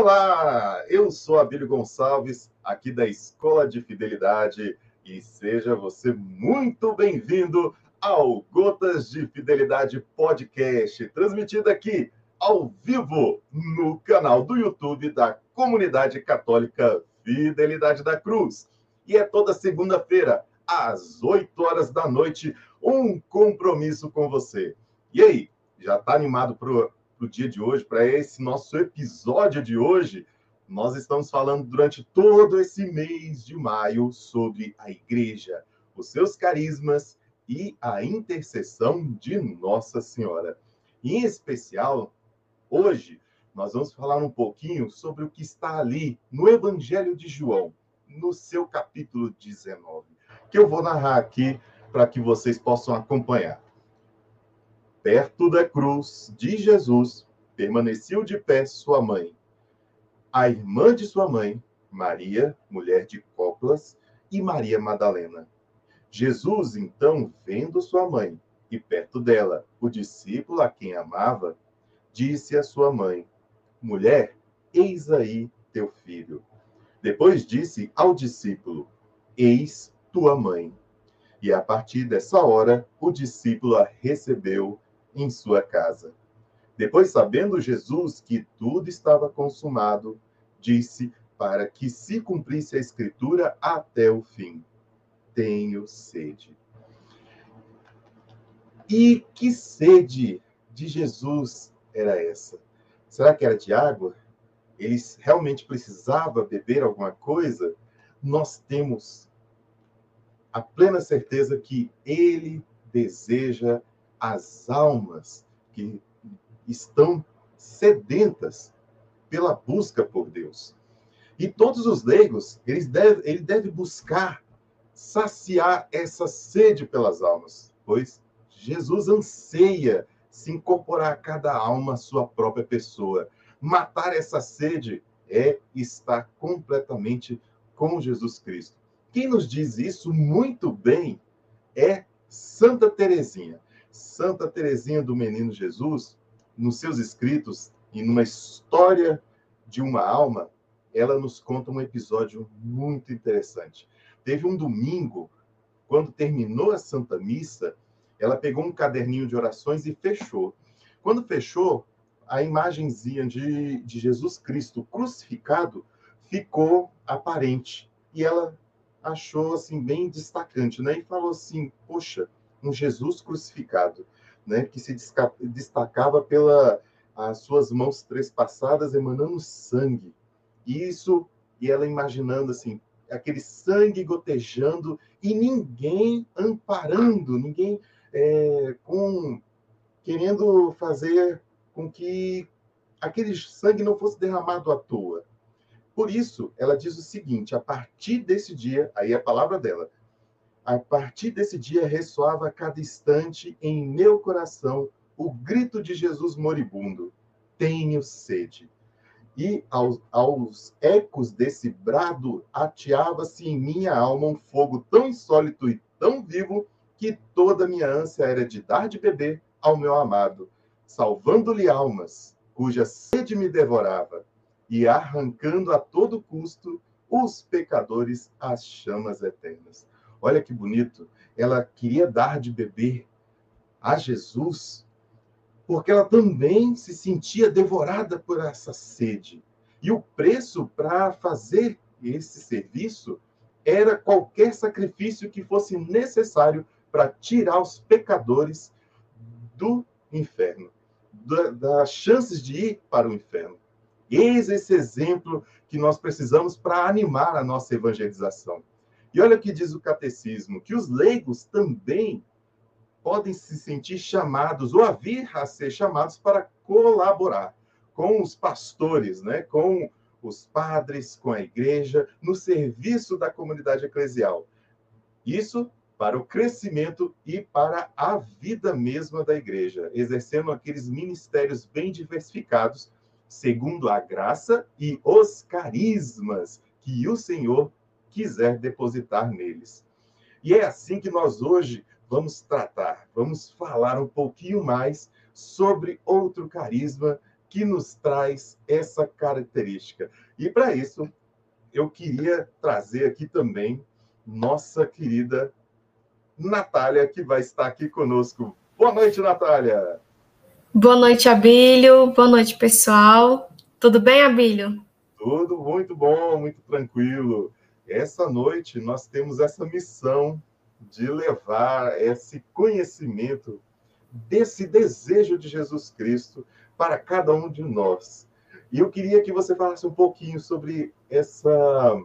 Olá, eu sou Abílio Gonçalves, aqui da Escola de Fidelidade, e seja você muito bem-vindo ao Gotas de Fidelidade Podcast, transmitido aqui ao vivo no canal do YouTube da Comunidade Católica Fidelidade da Cruz. E é toda segunda-feira, às 8 horas da noite, um compromisso com você. E aí, já está animado para o dia de hoje, para esse nosso episódio de hoje? Nós estamos falando durante todo esse mês de maio sobre a igreja, os seus carismas e a intercessão de Nossa Senhora. Em especial, hoje, nós vamos falar um pouquinho sobre o que está ali no Evangelho de João, no seu capítulo 19, que eu vou narrar aqui para que vocês possam acompanhar. Perto da cruz de Jesus, permaneceu de pé sua mãe a irmã de sua mãe, Maria, mulher de Coplas, e Maria Madalena. Jesus, então, vendo sua mãe e perto dela o discípulo a quem amava, disse à sua mãe: Mulher, eis aí teu filho. Depois disse ao discípulo: Eis tua mãe. E a partir dessa hora, o discípulo a recebeu em sua casa. Depois, sabendo Jesus que tudo estava consumado, disse para que se cumprisse a escritura até o fim: Tenho sede. E que sede de Jesus era essa? Será que era de água? Ele realmente precisava beber alguma coisa? Nós temos a plena certeza que ele deseja as almas que estão sedentas pela busca por Deus. E todos os leigos, eles deve, ele deve buscar saciar essa sede pelas almas, pois Jesus anseia se incorporar a cada alma a sua própria pessoa. Matar essa sede é estar completamente com Jesus Cristo. Quem nos diz isso muito bem é Santa Teresinha. Santa Teresinha do Menino Jesus, nos seus escritos e numa história de uma alma, ela nos conta um episódio muito interessante. Teve um domingo, quando terminou a Santa Missa, ela pegou um caderninho de orações e fechou. Quando fechou, a imagenzinha de, de Jesus Cristo crucificado ficou aparente. E ela achou assim bem destacante, né? E falou assim: "Poxa, um Jesus crucificado, né, que se destacava pela as suas mãos trespassadas emanando sangue. Isso, e ela imaginando assim, aquele sangue gotejando e ninguém amparando, ninguém é, com querendo fazer com que aquele sangue não fosse derramado à toa. Por isso, ela diz o seguinte: a partir desse dia, aí é a palavra dela, a partir desse dia ressoava a cada instante em meu coração o grito de Jesus moribundo: Tenho sede. E aos, aos ecos desse brado ateava-se em minha alma um fogo tão insólito e tão vivo que toda minha ânsia era de dar de beber ao meu amado, salvando-lhe almas, cuja sede me devorava, e arrancando a todo custo os pecadores às chamas eternas. Olha que bonito. Ela queria dar de beber a Jesus porque ela também se sentia devorada por essa sede. E o preço para fazer esse serviço era qualquer sacrifício que fosse necessário para tirar os pecadores do inferno, das chances de ir para o inferno. Eis esse exemplo que nós precisamos para animar a nossa evangelização. E olha o que diz o catecismo: que os leigos também podem se sentir chamados ou a vir a ser chamados para colaborar com os pastores, né, com os padres, com a igreja, no serviço da comunidade eclesial. Isso para o crescimento e para a vida mesma da igreja, exercendo aqueles ministérios bem diversificados, segundo a graça e os carismas que o Senhor quiser depositar neles. E é assim que nós hoje vamos tratar, vamos falar um pouquinho mais sobre outro carisma que nos traz essa característica. E para isso, eu queria trazer aqui também nossa querida Natália, que vai estar aqui conosco. Boa noite, Natália! Boa noite, Abílio. Boa noite, pessoal. Tudo bem, Abílio? Tudo muito bom, muito tranquilo. Essa noite nós temos essa missão de levar esse conhecimento desse desejo de Jesus Cristo para cada um de nós. E eu queria que você falasse um pouquinho sobre essa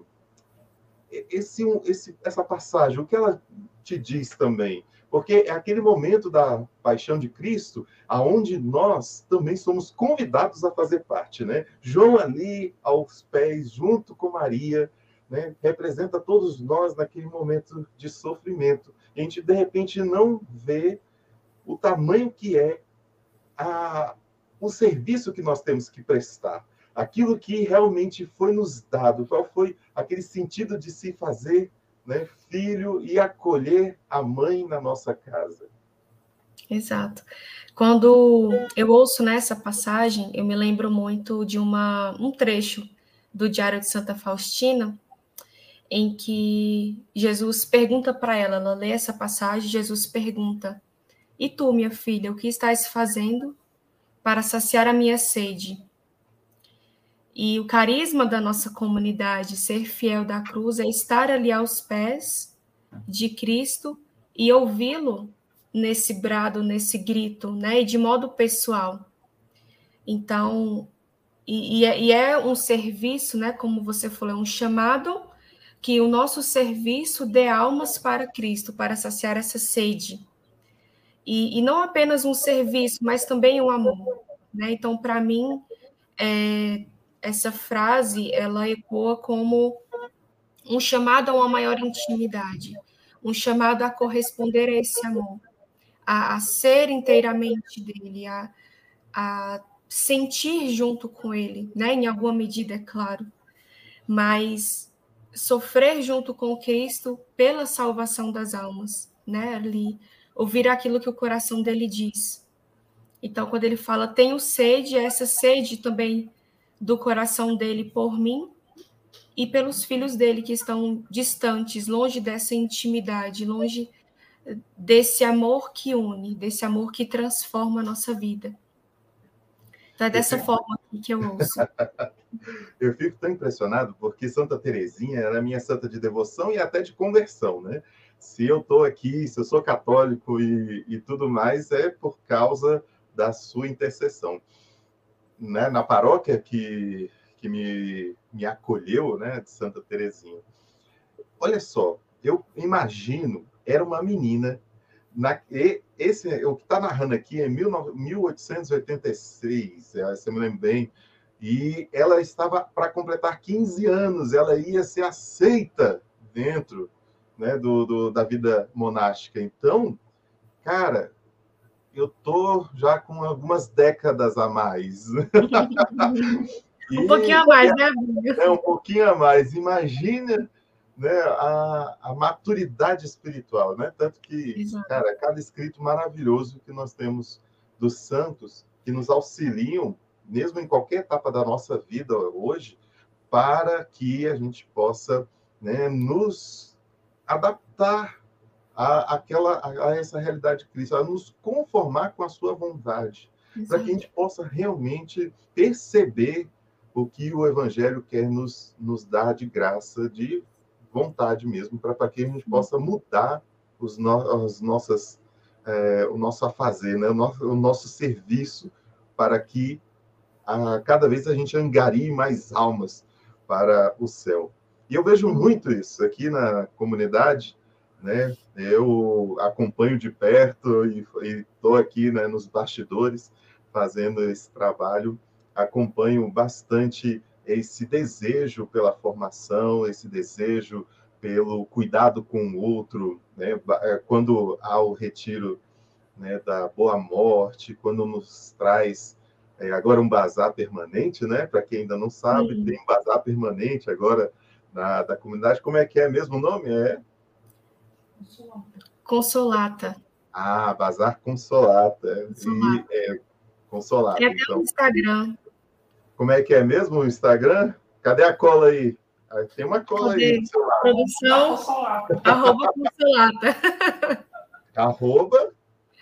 esse, esse, essa passagem, o que ela te diz também? Porque é aquele momento da paixão de Cristo, aonde nós também somos convidados a fazer parte, né? João ali aos pés, junto com Maria, né? representa todos nós naquele momento de sofrimento. A gente, de repente, não vê o tamanho que é a, o serviço que nós temos que prestar aquilo que realmente foi nos dado, qual foi aquele sentido de se fazer né, filho e acolher a mãe na nossa casa. Exato. Quando eu ouço nessa passagem, eu me lembro muito de uma, um trecho do Diário de Santa Faustina, em que Jesus pergunta para ela, ela lê essa passagem, Jesus pergunta: E tu, minha filha, o que estás fazendo para saciar a minha sede? E o carisma da nossa comunidade, ser fiel da cruz, é estar ali aos pés de Cristo e ouvi-lo nesse brado, nesse grito, né? E de modo pessoal. Então, e, e, é, e, é, um serviço, né? Como você falou, é um chamado que o nosso serviço dê almas para Cristo, para saciar essa sede. E, e não apenas um serviço, mas também um amor, né? Então, para mim, é, essa frase ela ecoa como um chamado a uma maior intimidade, um chamado a corresponder a esse amor, a, a ser inteiramente dele, a, a sentir junto com ele, né? Em alguma medida, é claro, mas sofrer junto com Cristo pela salvação das almas, né? Ali ouvir aquilo que o coração dele diz. Então, quando ele fala tenho sede, essa sede também do coração dele por mim e pelos filhos dele que estão distantes, longe dessa intimidade, longe desse amor que une, desse amor que transforma a nossa vida. Então é dessa eu forma que eu ouço. eu fico tão impressionado porque Santa Teresinha era minha santa de devoção e até de conversão, né? Se eu estou aqui, se eu sou católico e, e tudo mais, é por causa da sua intercessão né, na paróquia que, que me, me acolheu, né, de Santa Terezinha. Olha só, eu imagino, era uma menina, na, esse, o que está narrando aqui é 1886, se eu me lembro bem, e ela estava para completar 15 anos, ela ia ser aceita dentro né, do, do, da vida monástica. Então, cara, eu tô já com algumas décadas a mais. um pouquinho a mais, né? É, um pouquinho a mais. Imagina né, a, a maturidade espiritual, né? Tanto que, Exato. cara, cada escrito maravilhoso que nós temos dos santos que nos auxiliam, mesmo em qualquer etapa da nossa vida hoje, para que a gente possa né, nos adaptar a, aquela, a, a essa realidade de Cristo, a nos conformar com a sua vontade, para que a gente possa realmente perceber o que o Evangelho quer nos, nos dar de graça, de vontade mesmo, para que a gente possa mudar os no, as nossas, é, o nosso afazer, né? o, nosso, o nosso serviço, para que a, cada vez a gente angarie mais almas para o céu. E eu vejo muito isso aqui na comunidade, né? Eu acompanho de perto e estou aqui né, nos bastidores fazendo esse trabalho, acompanho bastante esse desejo pela formação, esse desejo pelo cuidado com o outro, né? É, quando há o retiro né, da boa morte, quando nos traz é, agora um bazar permanente, né? Para quem ainda não sabe, Sim. tem um bazar permanente agora na da comunidade. Como é que é mesmo o nome? É Consolata. Ah, Bazar Consolata. Consolata. E, é, Consolata. Tem até então. o Instagram. Como é que é mesmo o Instagram? Cadê a cola aí? Tem uma cola Cadê? aí seu lado. Produção, arroba consolata. arroba?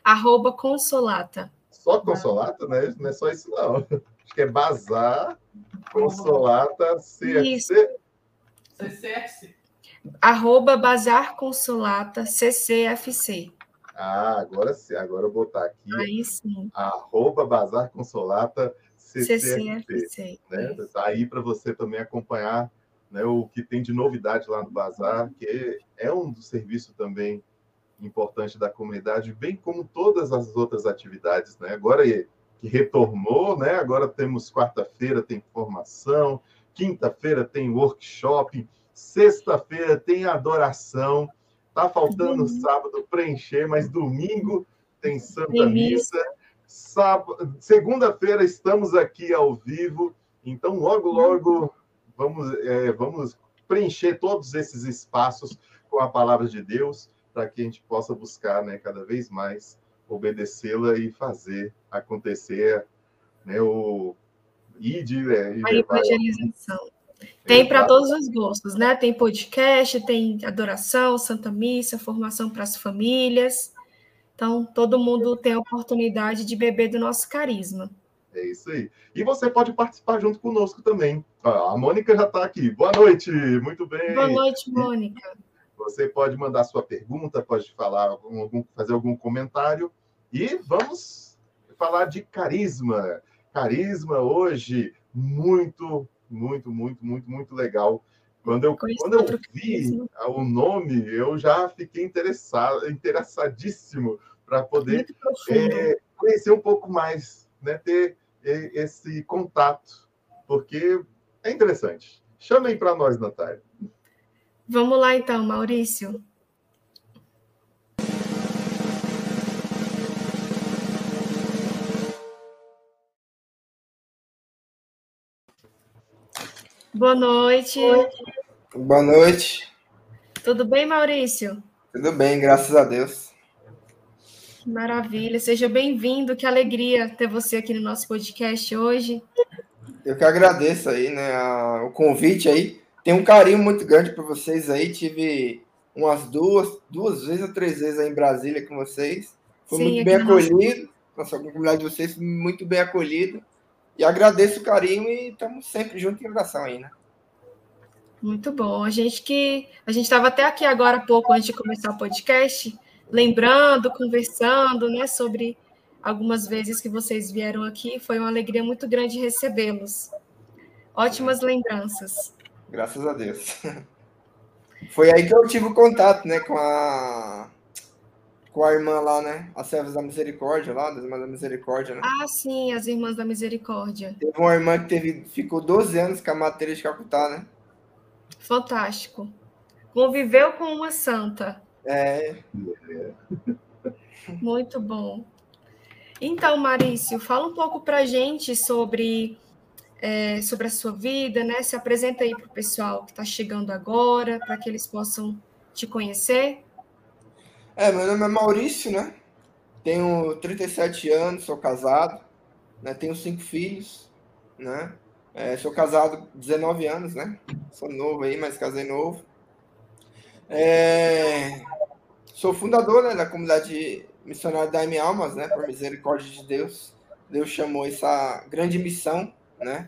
Arroba consolata. Só consolata, né? Não é só isso, não. Acho que é bazar, consolata, CFC. Isso. CCFC. Arroba bazar consolata, CCFC. Ah, agora sim. Agora eu vou botar aqui. Aí sim. Arroba bazar consolata, CCFC. CCFC. Né? Tá aí para você também acompanhar né, o que tem de novidade lá no Bazar, que é um dos serviços também importante da comunidade, bem como todas as outras atividades. Né? Agora que retornou, né? agora temos quarta-feira tem formação, quinta-feira tem workshop, sexta-feira tem adoração, tá faltando uhum. sábado preencher, mas domingo tem Santa Missa. Sábado, segunda-feira estamos aqui ao vivo, então logo, logo vamos, é, vamos preencher todos esses espaços com a palavra de Deus, para que a gente possa buscar né, cada vez mais obedecê-la e fazer acontecer né, o ID, né, a evangelização. Tem para todos os gostos, né? Tem podcast, tem adoração, Santa Missa, formação para as famílias. Então, todo mundo tem a oportunidade de beber do nosso carisma. É isso aí. E você pode participar junto conosco também. a Mônica já está aqui. Boa noite, muito bem. Boa noite, Mônica. Você pode mandar sua pergunta, pode falar algum, fazer algum comentário. E vamos falar de carisma. Carisma hoje muito, muito, muito, muito, muito legal. Quando eu, quando eu vi o nome, eu já fiquei interessado, interessadíssimo para poder é, conhecer um pouco mais, né? ter esse contato, porque é interessante. Chamem para nós, Natália. Vamos lá, então, Maurício. Boa noite. Boa noite. Tudo bem, Maurício? Tudo bem, graças a Deus. Maravilha, seja bem-vindo, que alegria ter você aqui no nosso podcast hoje. Eu que agradeço aí, né, a, o convite aí. Tenho um carinho muito grande por vocês aí. Tive umas duas, duas vezes ou três vezes aí em Brasília com vocês. Fui Sim, muito bem acolhido. Nossa, a comunidade de vocês muito bem acolhido. E agradeço o carinho e estamos sempre juntos em oração aí, né? Muito bom. A gente que a gente estava até aqui agora há pouco antes de começar o podcast lembrando, conversando, né, sobre algumas vezes que vocês vieram aqui. Foi uma alegria muito grande recebê-los. Ótimas lembranças. Graças a Deus. Foi aí que eu tive o contato, né, com a com a irmã lá, né? As Servas da Misericórdia lá, das Irmãs da Misericórdia, né? Ah, sim, as Irmãs da Misericórdia. Teve uma irmã que teve, ficou 12 anos com a matéria de Calcutá, né? Fantástico. Conviveu com uma santa. É. Muito bom. Então, Marício, fala um pouco para a gente sobre, é, sobre a sua vida, né? Se apresenta aí para o pessoal que está chegando agora, para que eles possam te conhecer. É, meu nome é Maurício, né? Tenho 37 anos, sou casado, né? Tenho cinco filhos, né? É, sou casado 19 anos, né? Sou novo aí, mas casei novo. É, sou fundador né, da comunidade missionária da M Almas, né? Por misericórdia de Deus. Deus chamou essa grande missão, né?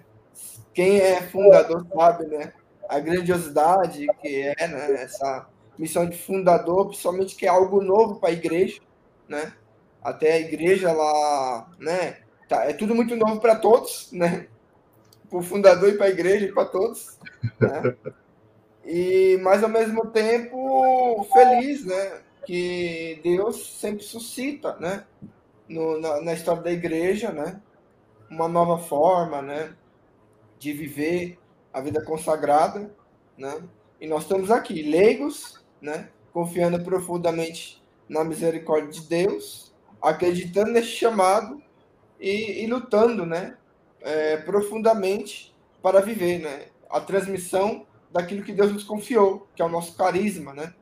Quem é fundador sabe, né? A grandiosidade que é né, essa missão de fundador, principalmente que é algo novo para a igreja, né? Até a igreja lá, né? Tá, é tudo muito novo para todos, né? Para o fundador e para a igreja e para todos. Né? E, mas ao mesmo tempo, feliz, né? Que Deus sempre suscita, né? No, na, na história da igreja, né? Uma nova forma, né? De viver a vida consagrada, né? E nós estamos aqui, leigos, né? Confiando profundamente na misericórdia de Deus, acreditando nesse chamado e, e lutando, né? É, profundamente para viver, né? A transmissão daquilo que Deus nos confiou, que é o nosso carisma, né?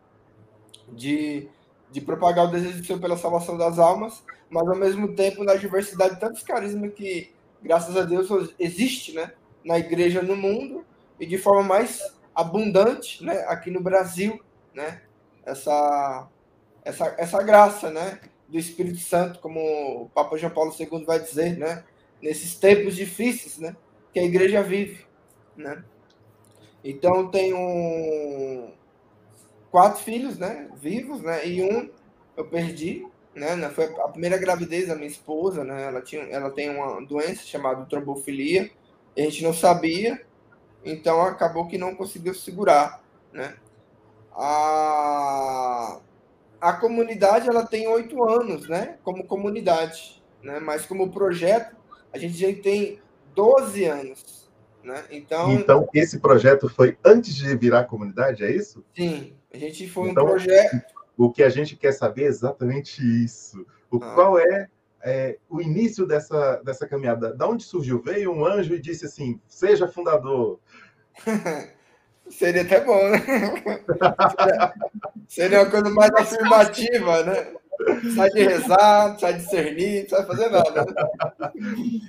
De, de propagar o desejo do Senhor pela salvação das almas, mas ao mesmo tempo na diversidade de tantos carismas que, graças a Deus, existe né, na igreja no mundo e de forma mais abundante né, aqui no Brasil, né, essa, essa, essa graça né, do Espírito Santo, como o Papa João Paulo II vai dizer, né, nesses tempos difíceis né, que a igreja vive. Né. Então, tenho quatro filhos né, vivos, né, e um eu perdi, né, foi a primeira gravidez da minha esposa, né, ela, tinha, ela tem uma doença chamada trombofilia, a gente não sabia, então acabou que não conseguiu segurar, né. A, a comunidade ela tem oito anos, né, como comunidade, né, mas como projeto a gente já tem 12 anos, né? Então, então esse projeto foi antes de virar comunidade, é isso? Sim, a gente foi então, um projeto. O que a gente quer saber é exatamente isso. O ah. qual é, é, o início dessa, dessa caminhada? Da onde surgiu? Veio um anjo e disse assim: seja fundador. Seria até bom, né? Seria uma coisa mais afirmativa, né? Sai de rezar, sai de discernir, não sai fazer nada.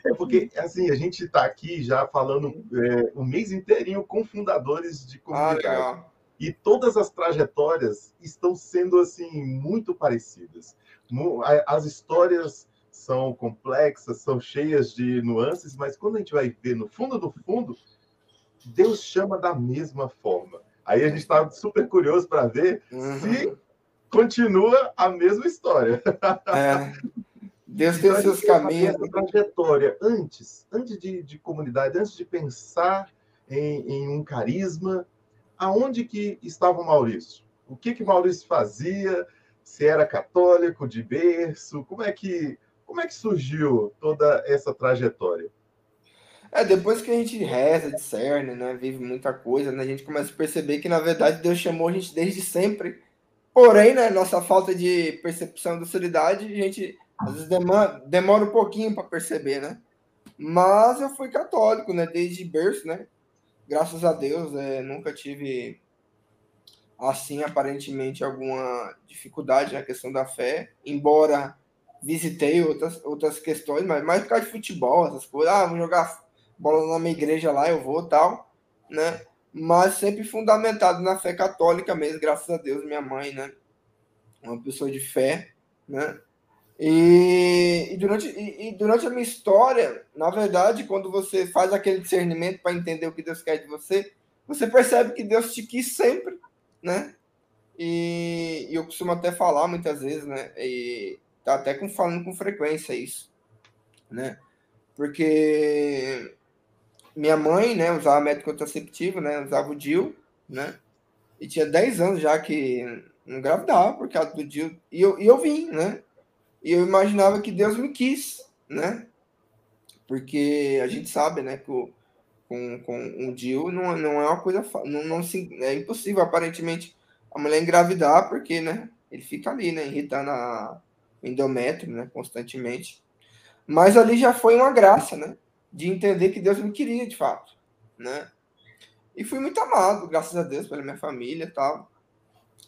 É porque, assim, a gente está aqui já falando é, um mês inteirinho com fundadores de comunidade. Ah, e todas as trajetórias estão sendo, assim, muito parecidas. As histórias são complexas, são cheias de nuances, mas quando a gente vai ver no fundo do fundo, Deus chama da mesma forma. Aí a gente está super curioso para ver uhum. se continua a mesma história. É. Deus tem os seus caminhos. Essa trajetória, antes, antes de, de comunidade, antes de pensar em, em, um carisma, aonde que estava o Maurício? O que que Maurício fazia? Se era católico de berço? Como é que como é que surgiu toda essa trajetória? É, depois que a gente reza, discerne, né, vive muita coisa, né, a gente começa a perceber que, na verdade, Deus chamou a gente desde sempre Porém, né, nossa falta de percepção da seriedade, a gente às vezes demora, demora um pouquinho para perceber, né? Mas eu fui católico, né, desde berço, né? Graças a Deus, é, nunca tive assim aparentemente alguma dificuldade na questão da fé, embora visitei outras outras questões, mas mais por causa de futebol, essas coisas, ah, vamos jogar bola na minha igreja lá, eu vou, tal, né? Mas sempre fundamentado na fé católica mesmo, graças a Deus, minha mãe, né? Uma pessoa de fé, né? E, e durante, e, e, durante a minha história, na verdade, quando você faz aquele discernimento para entender o que Deus quer de você, você percebe que Deus te quis sempre, né? E, e eu costumo até falar muitas vezes, né? E tá até com, falando com frequência isso, né? Porque minha mãe, né, usava método contraceptivo, né, usava o DIL, né, e tinha 10 anos já que não engravidava por causa do DIL, e eu, e eu vim, né, e eu imaginava que Deus me quis, né, porque a gente sabe, né, que o, com, com um DIL não, não é uma coisa, não, não se, é impossível aparentemente a mulher engravidar, porque, né, ele fica ali, né, irritando a, endométrio, né, constantemente, mas ali já foi uma graça, né, de entender que Deus me queria de fato, né? E fui muito amado, graças a Deus, pela minha família e tal.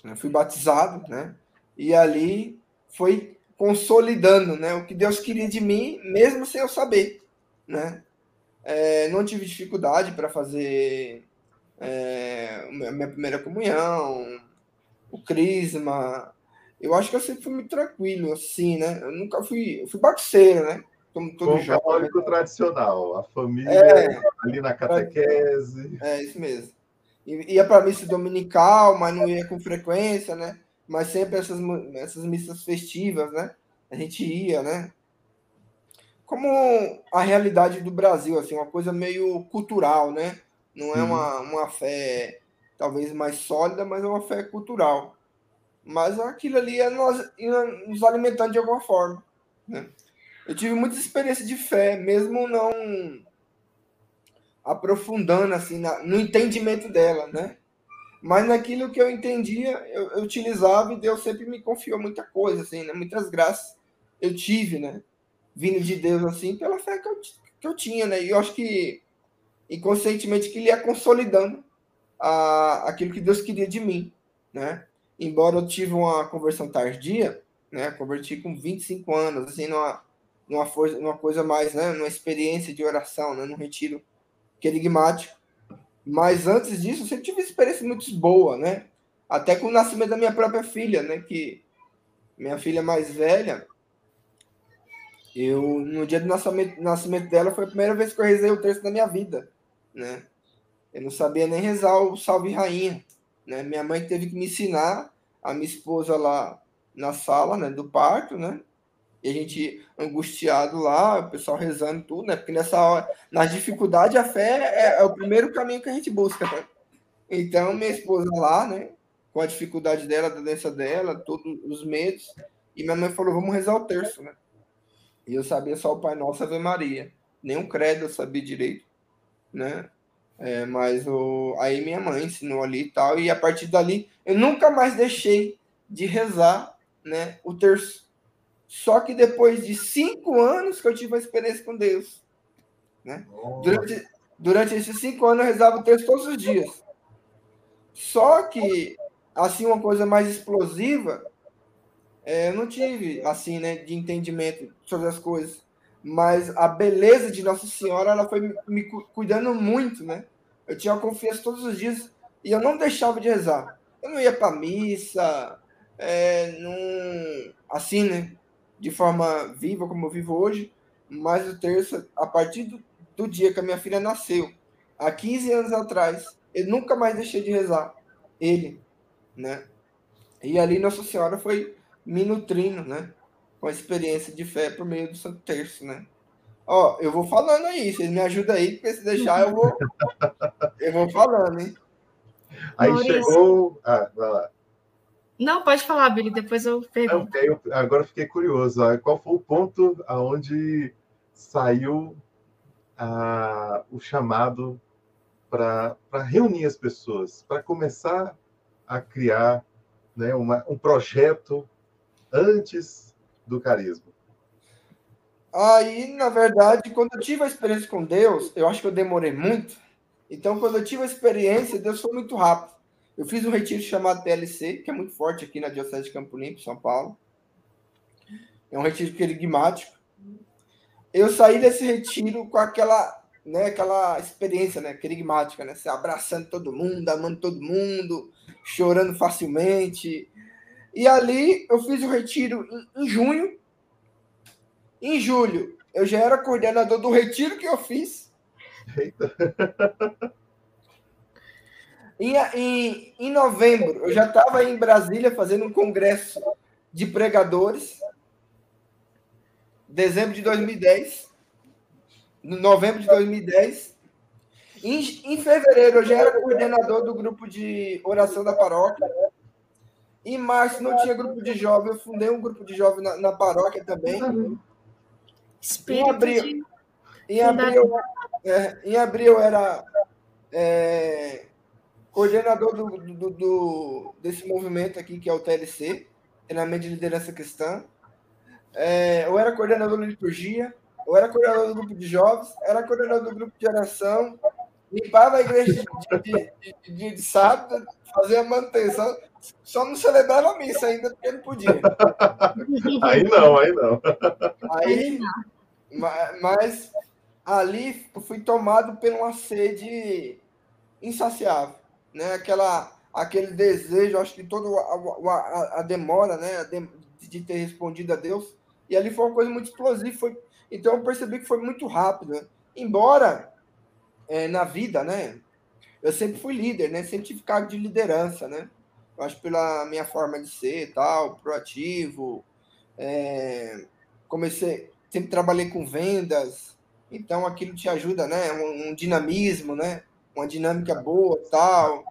Eu fui batizado, né? E ali foi consolidando, né? O que Deus queria de mim, mesmo sem eu saber, né? É, não tive dificuldade para fazer é, minha primeira comunhão, o crisma. Eu acho que eu sempre fui muito tranquilo, assim, né? Eu nunca fui, eu fui bagunceiro, né? Como todo jovem. católico tradicional, a família é, ali na catequese. É, isso mesmo. Ia para missa dominical, mas não ia com frequência, né? Mas sempre essas, essas missas festivas, né? A gente ia, né? Como a realidade do Brasil, assim, uma coisa meio cultural, né? Não é uma, uma fé talvez mais sólida, mas é uma fé cultural. Mas aquilo ali é nós, nos alimentando de alguma forma, né? Eu tive muita experiência de fé, mesmo não aprofundando assim na, no entendimento dela, né? Mas naquilo que eu entendia, eu, eu, utilizava e Deus sempre me confiou muita coisa, assim, né? Muitas graças eu tive, né? Vindo de Deus assim pela fé que eu, que eu tinha, né? E eu acho que inconscientemente que ele ia consolidando a, aquilo que Deus queria de mim, né? embora eu tive uma conversão tardia, né? Converti com 25 anos, assim, numa, numa, força, numa coisa mais, né? Numa experiência de oração, né? Num retiro querigmático. Mas antes disso, eu sempre tive experiência muito boa, né? Até com o nascimento da minha própria filha, né? Que minha filha mais velha, eu, no dia do nascimento, nascimento dela, foi a primeira vez que eu rezei o terço da minha vida, né? Eu não sabia nem rezar o Salve Rainha, né? Minha mãe teve que me ensinar, a minha esposa lá na sala, né, do parto, né? E a gente angustiado lá, o pessoal rezando tudo, né? Porque nessa hora, nas dificuldades, a fé é, é o primeiro caminho que a gente busca, né? Então, minha esposa lá, né? Com a dificuldade dela, da doença dela, todos os medos. E minha mãe falou, vamos rezar o terço, né? E eu sabia só o Pai Nosso Ave Maria. O credo eu sabia direito, né? É, mas o... aí minha mãe ensinou ali e tal. E a partir dali, eu nunca mais deixei de rezar né, o terço. Só que depois de cinco anos que eu tive uma experiência com Deus. Né? Durante, durante esses cinco anos eu rezava o terço todos os dias. Só que, assim, uma coisa mais explosiva, é, eu não tive, assim, né, de entendimento sobre as coisas. Mas a beleza de Nossa Senhora, ela foi me, me cuidando muito, né? Eu tinha confiança todos os dias e eu não deixava de rezar. Eu não ia para missa, é, num, assim, né? De forma viva, como eu vivo hoje, mas o terço, a partir do, do dia que a minha filha nasceu, há 15 anos atrás, eu nunca mais deixei de rezar. Ele, né? E ali Nossa Senhora foi me nutrindo, né? Com a experiência de fé por meio do Santo Terço, né? Ó, eu vou falando aí, vocês me ajudam aí, porque se deixar eu vou, eu vou falando, hein? Aí Maurício. chegou. Ah, vai lá. Não, pode falar, Billy, depois eu pergunto. Okay, eu, agora fiquei curioso. Qual foi o ponto aonde saiu ah, o chamado para reunir as pessoas, para começar a criar né, uma, um projeto antes do carisma? Aí, na verdade, quando eu tive a experiência com Deus, eu acho que eu demorei muito. Então, quando eu tive a experiência, Deus foi muito rápido. Eu fiz um retiro chamado PLC, que é muito forte aqui na Diocese de Campo Limpo, São Paulo. É um retiro querigmático. Eu saí desse retiro com aquela, né, aquela experiência, né, querigmática, né, se abraçando todo mundo, amando todo mundo, chorando facilmente. E ali eu fiz o retiro em, em junho. Em julho, eu já era coordenador do retiro que eu fiz. Eita. Em, em, em novembro, eu já estava em Brasília fazendo um congresso de pregadores. Dezembro de 2010. Novembro de 2010. Em, em fevereiro, eu já era coordenador do grupo de oração da paróquia. Em março, não tinha grupo de jovem. Eu fundei um grupo de jovem na, na paróquia também. Espírito em abril, de... em abril, é, em abril era é, coordenador do, do, do, desse movimento aqui, que é o TLC, treinamento de liderança cristã. É, eu era coordenador da liturgia, eu era coordenador do grupo de jovens, era coordenador do grupo de oração, limpava a igreja de, de, de, de, sábado, fazia a manutenção, só não celebrava a missa ainda, porque não podia. Aí não, aí não. Aí, mas ali fui tomado por uma sede insaciável né? Aquela, aquele desejo, acho que toda a, a, a demora, né? De, ter respondido a Deus. E ali foi uma coisa muito explosiva. Foi, então eu percebi que foi muito rápido. Né? Embora é, na vida, né? Eu sempre fui líder, né? Sempre tive cargo de liderança, né? Eu acho pela minha forma de ser, tal, proativo. É, comecei, sempre trabalhei com vendas, então aquilo te ajuda, né? Um, um dinamismo, né? Uma dinâmica boa tal.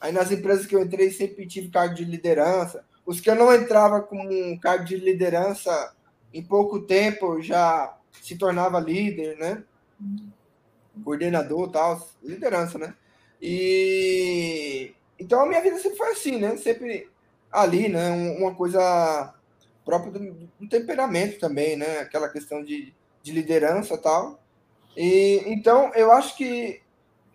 Aí nas empresas que eu entrei sempre tive cargo de liderança. Os que eu não entrava com um cargo de liderança, em pouco tempo já se tornava líder, né? Coordenador tal, liderança, né? E então a minha vida sempre foi assim, né? Sempre ali, né? Uma coisa própria do, do temperamento também, né? Aquela questão de, de liderança tal. E então eu acho que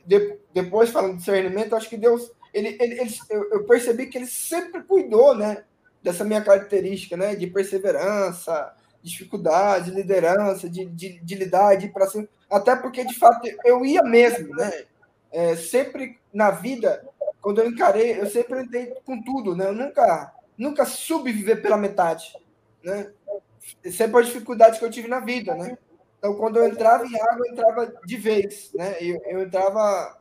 de, depois falando de discernimento, acho que Deus ele, ele, ele eu, eu, percebi que ele sempre cuidou, né? Dessa minha característica, né? De perseverança, dificuldade, liderança, de, de, de lidar, de ir para cima. Até porque, de fato, eu ia mesmo, né? É, sempre na vida, quando eu encarei, eu sempre entrei com tudo, né? Eu nunca, nunca soube viver pela metade, né? Sempre a dificuldade que eu tive na vida, né? Então, quando eu entrava em água, eu entrava de vez, né? Eu, eu entrava...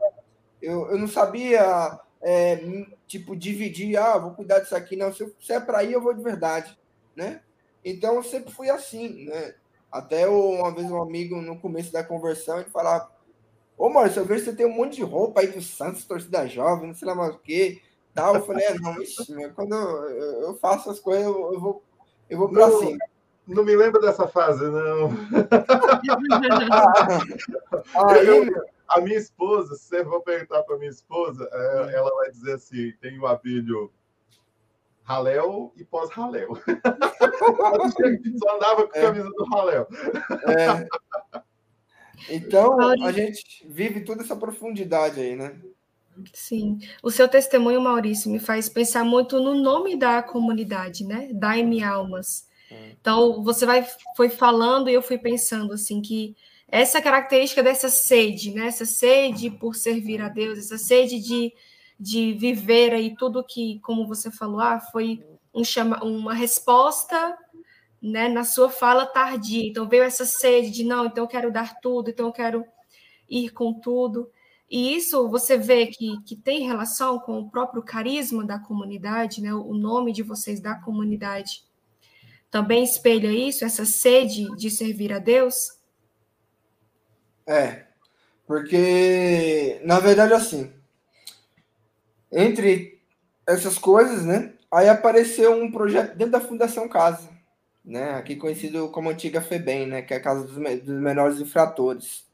Eu, eu não sabia, é, tipo, dividir, ah, vou cuidar disso aqui. Não, se, se é para ir, eu vou de verdade, né? Então, eu sempre fui assim, né? Até uma vez um amigo, no começo da conversão, ele falava, ô, Maurício, eu vejo que você tem um monte de roupa aí do Santos, torcida jovem, não sei lá mais o quê, tal. Eu falei, é, não, isso, quando eu, eu, faço as coisas, eu, eu vou, eu vou não, cima. Não me lembro dessa fase, não. aí, eu, a minha esposa, se você for perguntar para minha esposa, é, ela vai dizer assim, tem o Abílio Raléu e pós-Raléu. Só andava com a é. camisa do Raléu. É. Então, a gente vive toda essa profundidade aí, né? Sim. O seu testemunho, Maurício, me faz pensar muito no nome da comunidade, né? Daime Almas. Então, você vai, foi falando e eu fui pensando, assim, que essa característica dessa sede, né? Essa sede por servir a Deus, essa sede de de viver aí tudo que, como você falou, ah, foi um chama, uma resposta né, na sua fala tardia. Então veio essa sede de não, então eu quero dar tudo, então eu quero ir com tudo. E isso você vê que, que tem relação com o próprio carisma da comunidade, né? o nome de vocês da comunidade também espelha isso, essa sede de servir a Deus? É, porque, na verdade, assim, entre essas coisas, né? Aí apareceu um projeto dentro da Fundação Casa, né? Aqui conhecido como antiga FEBEM, né? Que é a Casa dos, dos Menores Infratores.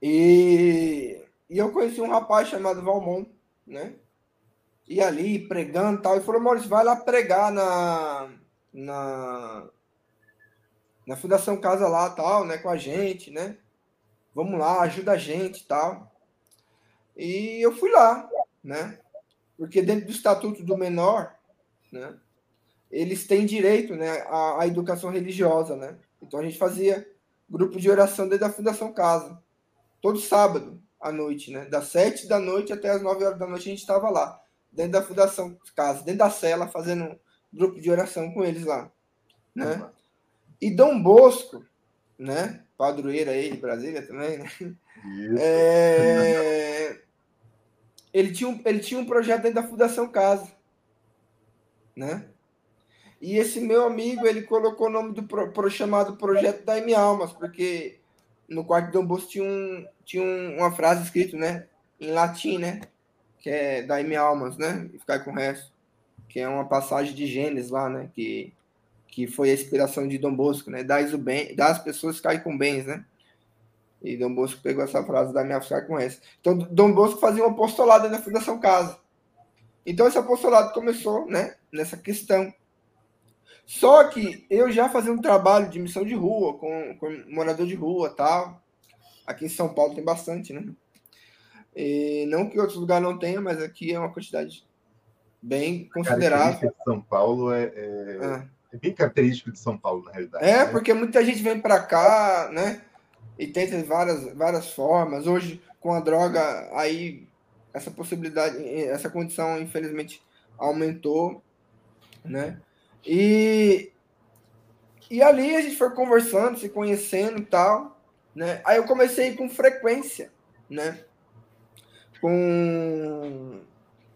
E, e eu conheci um rapaz chamado Valmon, né? E ali pregando e tal, e falou: Maurício, vai lá pregar na, na, na Fundação Casa lá, tal, né? Com a gente, né? Vamos lá, ajuda a gente tal. E eu fui lá né? Porque dentro do estatuto do menor, né? Eles têm direito, né, à, à educação religiosa, né? Então a gente fazia grupo de oração dentro da Fundação Casa, todo sábado à noite, né? Das sete da noite até as nove horas da noite a gente estava lá, dentro da Fundação Casa, dentro da cela, fazendo grupo de oração com eles lá, né? E Dom Bosco, né? Padroeira aí de Brasília também, né? É ele tinha, um, ele tinha um projeto dentro da Fundação Casa, né? E esse meu amigo, ele colocou o nome do pro, pro chamado Projeto da M Almas, porque no quarto de Dom Bosco tinha, um, tinha um, uma frase escrita, né? Em latim, né? Que é da M Almas, né? E ficar com o resto. Que é uma passagem de Gênesis lá, né? Que, que foi a inspiração de Dom Bosco, né? Das, o bem, das pessoas caem com bens, né? E Dom Bosco pegou essa frase da minha ficar com essa. Então, Dom Bosco fazia um apostolado na Fundação Casa. Então, esse apostolado começou né, nessa questão. Só que eu já fazia um trabalho de missão de rua, com, com morador de rua tal. Aqui em São Paulo tem bastante, né? E não que outros lugares não tenha, mas aqui é uma quantidade bem considerável. de São Paulo é, é, ah. é, bem característico de São Paulo, na realidade. É, né? porque muita gente vem para cá, né? e tenta várias, várias formas. Hoje, com a droga, aí essa possibilidade, essa condição, infelizmente, aumentou, né? E, e ali a gente foi conversando, se conhecendo e tal, né? Aí eu comecei com frequência, né? Com...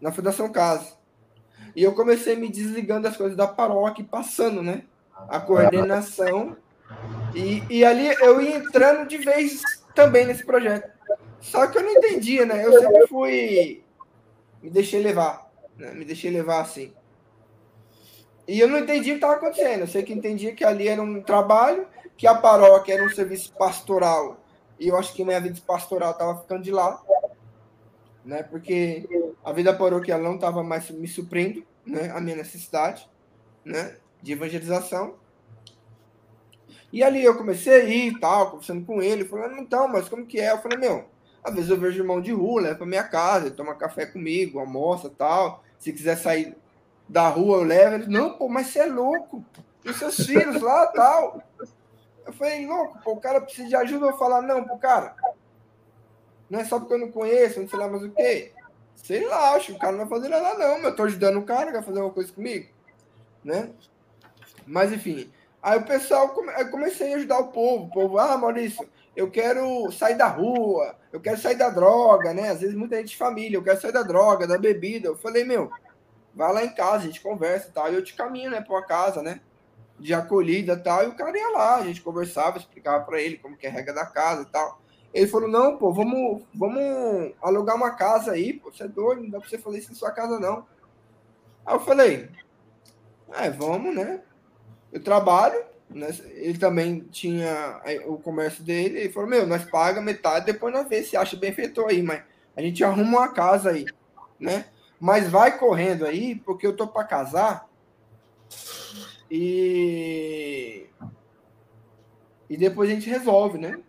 Na Fundação Casa. E eu comecei me desligando das coisas da paróquia, passando, né? A coordenação e, e ali eu ia entrando de vez também nesse projeto. Só que eu não entendia, né? Eu sempre fui. Me deixei levar. Né? Me deixei levar assim. E eu não entendi o que estava acontecendo. Eu sei que entendia que ali era um trabalho, que a paróquia era um serviço pastoral. E eu acho que minha vida pastoral estava ficando de lado. Né? Porque a vida paroquial não estava mais me suprindo, né? A minha necessidade, né? De evangelização. E ali eu comecei a ir e tal, conversando com ele, falando, então, mas como que é? Eu falei, meu, Às vezes eu vejo irmão de rua, leva para minha casa, ele toma café comigo, almoça tal. Se quiser sair da rua, eu levo. Ele, não, pô, mas você é louco. E os seus filhos lá tal. Eu falei, louco, pô, o cara precisa de ajuda. Eu falar, não, pro cara. Não é só porque eu não conheço, não sei lá mais o quê. Sei lá, acho que o cara não vai fazer nada, não. Mas eu tô ajudando o cara, vai fazer uma coisa comigo. Né? Mas enfim. Aí o pessoal, eu comecei a ajudar o povo. O povo, ah, Maurício, eu quero sair da rua, eu quero sair da droga, né? Às vezes muita gente de família, eu quero sair da droga, da bebida. Eu falei, meu, vai lá em casa, a gente conversa e tal. E eu te caminho, né, pra uma casa, né? De acolhida e tal. E o cara ia lá, a gente conversava, explicava para ele como que é a regra da casa e tal. Ele falou, não, pô, vamos, vamos alugar uma casa aí, pô, você é doido, não dá pra você fazer isso na sua casa, não. Aí eu falei, é, vamos, né? eu trabalho, né? ele também tinha o comércio dele, ele falou, meu, nós paga metade, depois nós vê se acha benfeitor aí, mas a gente arruma uma casa aí, né? Mas vai correndo aí, porque eu tô para casar e e depois a gente resolve, né?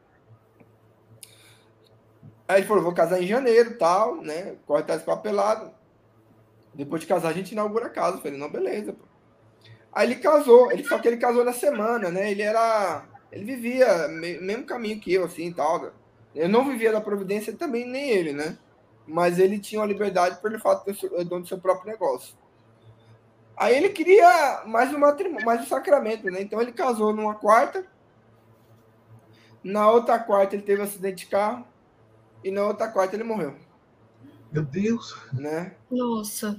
Aí ele falou, vou casar em janeiro, tal, né? Corre atrás papelado. Depois de casar, a gente inaugura a casa. Eu falei, não, beleza, pô. Aí ele casou, ele, só que ele casou na semana, né? Ele era. Ele vivia mesmo caminho que eu, assim tal. Eu não vivia da Providência também, nem ele, né? Mas ele tinha uma liberdade pelo fato de ser dono do seu próprio negócio. Aí ele queria mais um matrimônio, mais um sacramento, né? Então ele casou numa quarta. Na outra quarta ele teve um acidente de carro. E na outra quarta ele morreu. Meu Deus! Né? Nossa.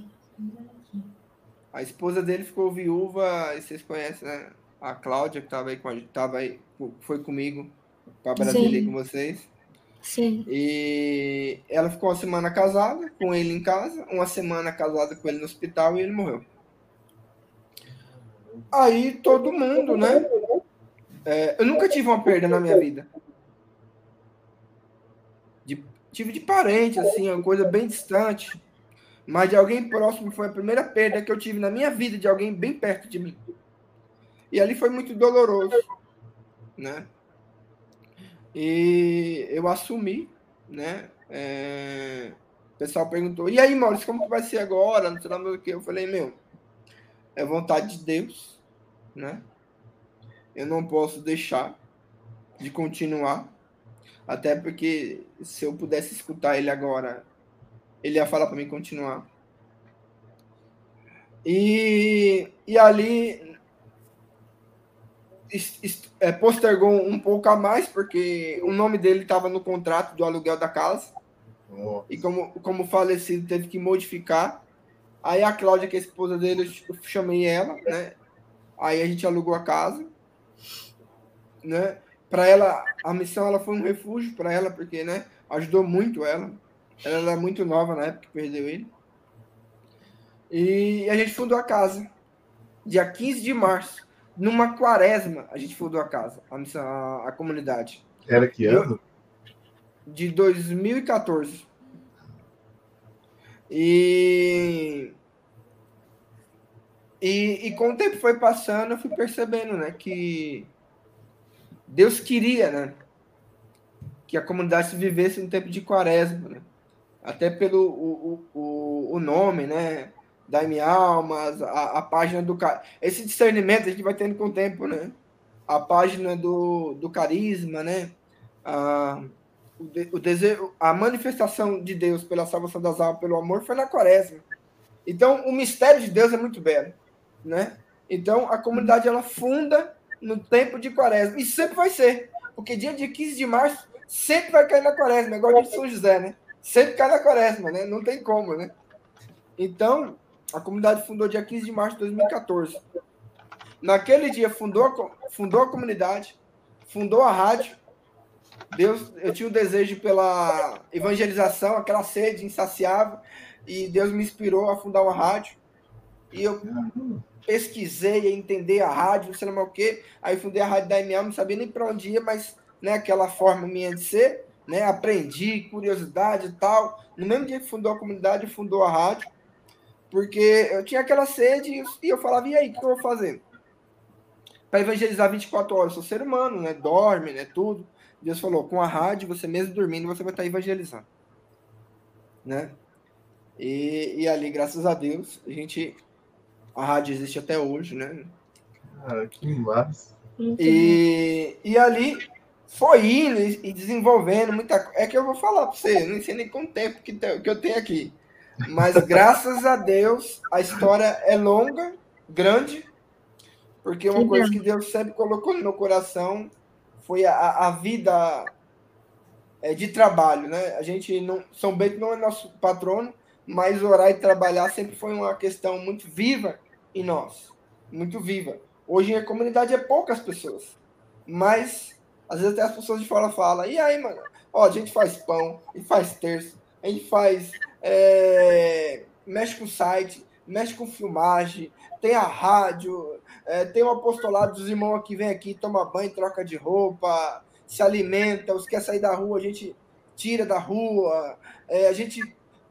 A esposa dele ficou viúva, e vocês conhecem, né? A Cláudia, que estava aí, com a, tava aí, foi comigo para Brasília com vocês. Sim. E ela ficou uma semana casada com ele em casa, uma semana casada com ele no hospital e ele morreu. Aí todo mundo, né? É, eu nunca tive uma perda na minha vida. De, tive de parente, assim, uma coisa bem distante mas de alguém próximo foi a primeira perda que eu tive na minha vida de alguém bem perto de mim. E ali foi muito doloroso, né? E eu assumi, né? É... O pessoal perguntou: "E aí, Maurício, como que vai ser agora?" Não sei lá o que. Eu falei: "Meu, é vontade de Deus, né? Eu não posso deixar de continuar, até porque se eu pudesse escutar ele agora, ele ia falar para mim continuar. E, e ali é, postergou um pouco a mais, porque o nome dele estava no contrato do aluguel da casa. Nossa. E como, como falecido, teve que modificar. Aí a Cláudia, que é a esposa dele, eu chamei ela, né? Aí a gente alugou a casa, né? Para ela, a missão ela foi um refúgio para ela, porque, né? Ajudou muito ela. Ela era muito nova na época que perdeu ele. E a gente fundou a casa. Dia 15 de março. Numa quaresma, a gente fundou a casa, a, missão, a, a comunidade. Era que ano? De 2014. E, e, e com o tempo foi passando, eu fui percebendo, né, que Deus queria, né, que a comunidade se vivesse um tempo de quaresma, né? até pelo o, o, o nome, né? Daime Almas, a, a página do. Esse discernimento a gente vai tendo com o tempo, né? A página do, do carisma, né? A, o, de, o desejo, a manifestação de Deus pela salvação das almas, pelo amor, foi na quaresma. Então, o mistério de Deus é muito belo, né? Então, a comunidade ela funda no tempo de quaresma. E sempre vai ser. Porque dia de 15 de março sempre vai cair na quaresma, igual de São José, né? sempre cai na quaresma, né? Não tem como, né? Então, a comunidade fundou dia 15 de março de 2014. Naquele dia fundou, fundou a comunidade, fundou a rádio. Deus, eu tinha um desejo pela evangelização, aquela sede insaciável, e Deus me inspirou a fundar uma rádio. E eu pesquisei entender a rádio, sei lá o quê. Aí fundei a rádio da MA, não sabia nem para onde ia, mas né, aquela forma minha de ser né? Aprendi, curiosidade e tal. No mesmo dia que fundou a comunidade, fundou a rádio, porque eu tinha aquela sede e eu falava, e aí, o que eu vou fazer? Para evangelizar 24 horas, eu sou ser humano, né? Dorme, né? Tudo. Deus falou, com a rádio, você mesmo dormindo, você vai estar evangelizando. Né? E, e ali, graças a Deus, a gente. A rádio existe até hoje, né? Ah, que massa. E, e ali foi indo e desenvolvendo muita coisa. É que eu vou falar para você, não sei nem quanto tempo que, que eu tenho aqui. Mas graças a Deus, a história é longa, grande, porque uma coisa que Deus sempre colocou no meu coração foi a, a vida é, de trabalho, né? A gente não. São Bento não é nosso patrono, mas orar e trabalhar sempre foi uma questão muito viva em nós. Muito viva. Hoje a comunidade é poucas pessoas, mas às vezes até as pessoas de fora falam, e aí, mano? Ó, a gente faz pão, a gente faz terço, a gente faz. É, mexe com site, mexe com filmagem, tem a rádio, é, tem o apostolado dos irmãos que vem aqui, toma banho, troca de roupa, se alimenta, os que quer sair da rua, a gente tira da rua, é, a gente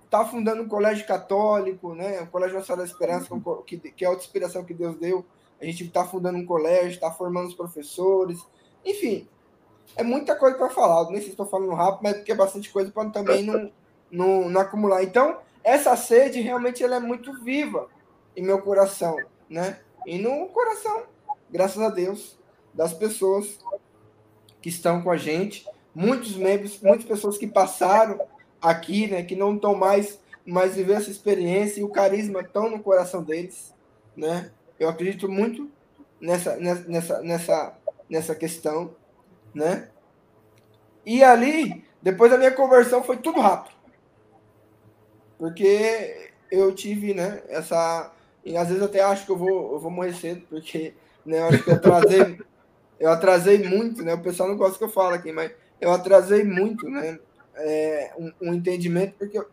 está fundando um colégio católico, né? O Colégio Nacional da Esperança, que, que é a outra inspiração que Deus deu. A gente está fundando um colégio, está formando os professores, enfim, é muita coisa para falar. Nem sei se estou falando rápido, mas porque é bastante coisa para também não, não, não, acumular. Então, essa sede realmente ela é muito viva em meu coração, né? E no coração, graças a Deus, das pessoas que estão com a gente, muitos membros, muitas pessoas que passaram aqui, né, que não estão mais, mais vivendo essa experiência e o carisma estão no coração deles, né? Eu acredito muito nessa, nessa, nessa, nessa questão né? E ali, depois da minha conversão, foi tudo rápido. Porque eu tive, né, essa. E às vezes até acho que eu vou, eu vou morrer cedo, porque né, eu acho que eu atrasei, eu atrasei muito, né? O pessoal não gosta que eu falo aqui, mas eu atrasei muito, né? É, um, um, entendimento, porque eu,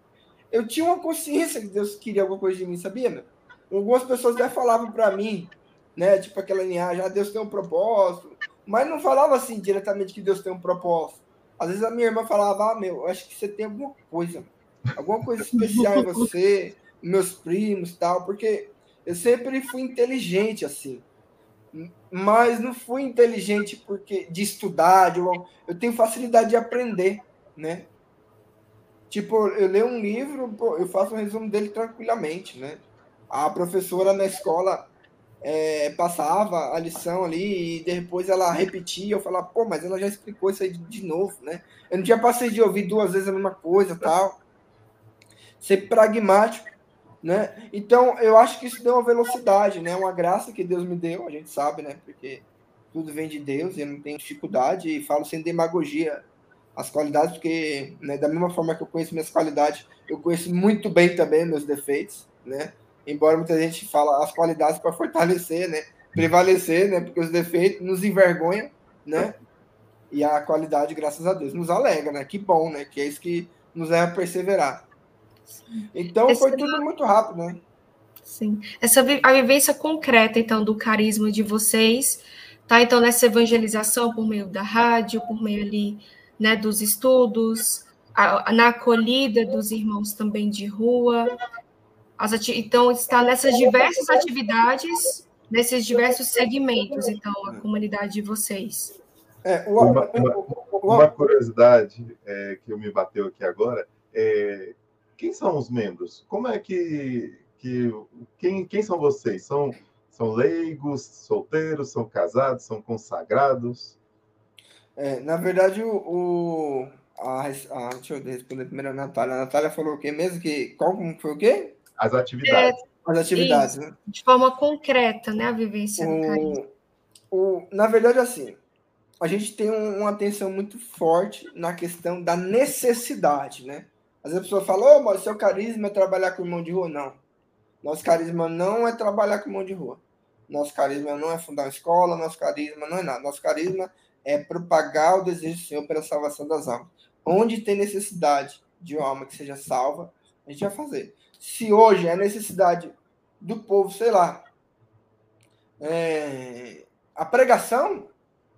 eu tinha uma consciência que Deus queria alguma coisa de mim, sabia, meu? Algumas pessoas até falavam para mim, né? Tipo aquela linhagem, ah, Deus tem um propósito, mas não falava assim diretamente que Deus tem um propósito. Às vezes a minha irmã falava, ah, meu, acho que você tem alguma coisa, alguma coisa especial em você, meus primos tal, porque eu sempre fui inteligente assim. Mas não fui inteligente porque de estudar, de, eu tenho facilidade de aprender, né? Tipo, eu leio um livro, eu faço um resumo dele tranquilamente, né? A professora na escola é, passava a lição ali e depois ela repetia, eu falava, pô, mas ela já explicou isso aí de, novo, né? Eu não tinha passei de ouvir duas vezes a mesma coisa tal. Ser pragmático, né? Então, eu acho que isso deu uma velocidade, né? Uma graça que Deus me deu, a gente sabe, né? Porque tudo vem de Deus eu não tenho dificuldade e falo sem demagogia as qualidades, porque né, da mesma forma que eu conheço minhas qualidades, eu conheço muito bem também meus defeitos, né? embora muita gente fala as qualidades para fortalecer, né? Prevalecer, né? Porque os defeitos nos envergonham, né? E a qualidade, graças a Deus, nos alega, né? Que bom, né? Que é isso que nos leva a perseverar. Então Essa... foi tudo muito rápido, né? Sim. Essa a vivência concreta, então, do carisma de vocês, tá? Então, nessa evangelização por meio da rádio, por meio ali, né, dos estudos, a, na acolhida dos irmãos também de rua, então, está nessas diversas atividades, nesses diversos segmentos, então, a comunidade de vocês. É, uma, uma, uma, curiosidade é, que me bateu aqui agora é quem são os membros? Como é que, que quem, quem são vocês? São, são leigos, solteiros, são casados, são consagrados? É, na verdade, o, o a, a, deixa eu responder primeiro a Natália. A Natália falou o quê mesmo? Que, qual foi o quê? As atividades. É, as atividades, isso, né? De forma concreta, né? A vivência o, do carisma. O, na verdade, assim, a gente tem uma atenção muito forte na questão da necessidade, né? Às vezes a pessoa fala, oh, mas seu carisma é trabalhar com irmão de rua. Não. Nosso carisma não é trabalhar com irmão de rua. Nosso carisma não é fundar uma escola, nosso carisma não é nada. Nosso carisma é propagar o desejo do Senhor pela salvação das almas. Onde tem necessidade de uma alma que seja salva, a gente vai fazer se hoje é necessidade do povo, sei lá, é, a pregação,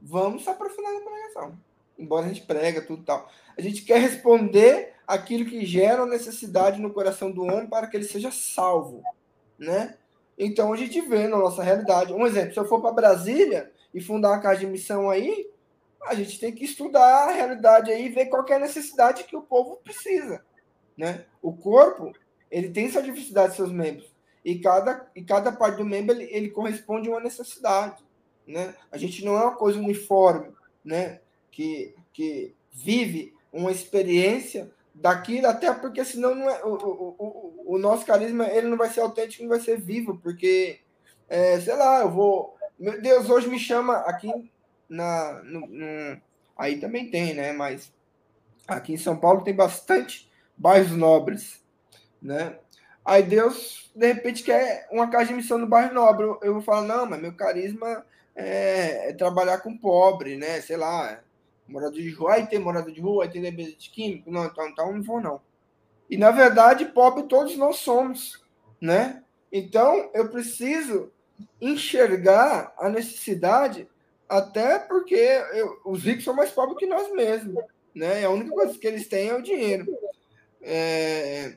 vamos se aprofundar na pregação. Embora a gente prega tudo tal. A gente quer responder aquilo que gera necessidade no coração do homem para que ele seja salvo, né? Então a gente vê na nossa realidade. Um exemplo, se eu for para Brasília e fundar uma casa de missão aí, a gente tem que estudar a realidade aí e ver qual é a necessidade que o povo precisa. Né? O corpo, ele tem sua diversidade, seus membros. E cada, e cada parte do membro, ele, ele corresponde a uma necessidade. Né? A gente não é uma coisa uniforme, né? que, que vive uma experiência daquilo, até porque senão não é, o, o, o, o nosso carisma ele não vai ser autêntico, não vai ser vivo, porque, é, sei lá, eu vou. Meu Deus, hoje me chama aqui na. No, no, aí também tem, né? Mas aqui em São Paulo tem bastante bairros nobres, né? Aí Deus, de repente, quer uma casa de missão no bairro nobre. Eu vou falar, não, mas meu carisma é, é trabalhar com pobre, né? Sei lá, morador de rua. Aí tem morador de rua, aí tem dependente de químico. Não, então, então não vou, não. E, na verdade, pobre todos nós somos, né? Então, eu preciso enxergar a necessidade, até porque eu, os ricos são mais pobres que nós mesmos, né? A única coisa que eles têm é o dinheiro. É,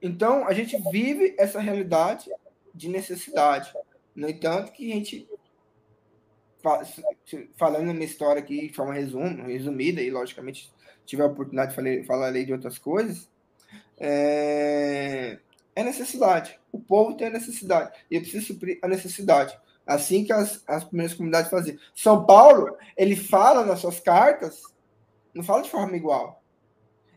então, a gente vive essa realidade de necessidade. No entanto, que a gente, falando minha história aqui de forma resum, resumida, e logicamente tive a oportunidade de falar, falar de outras coisas, é, é necessidade. O povo tem a necessidade. E eu preciso suprir a necessidade. Assim que as, as primeiras comunidades faziam. São Paulo, ele fala nas suas cartas, não fala de forma igual.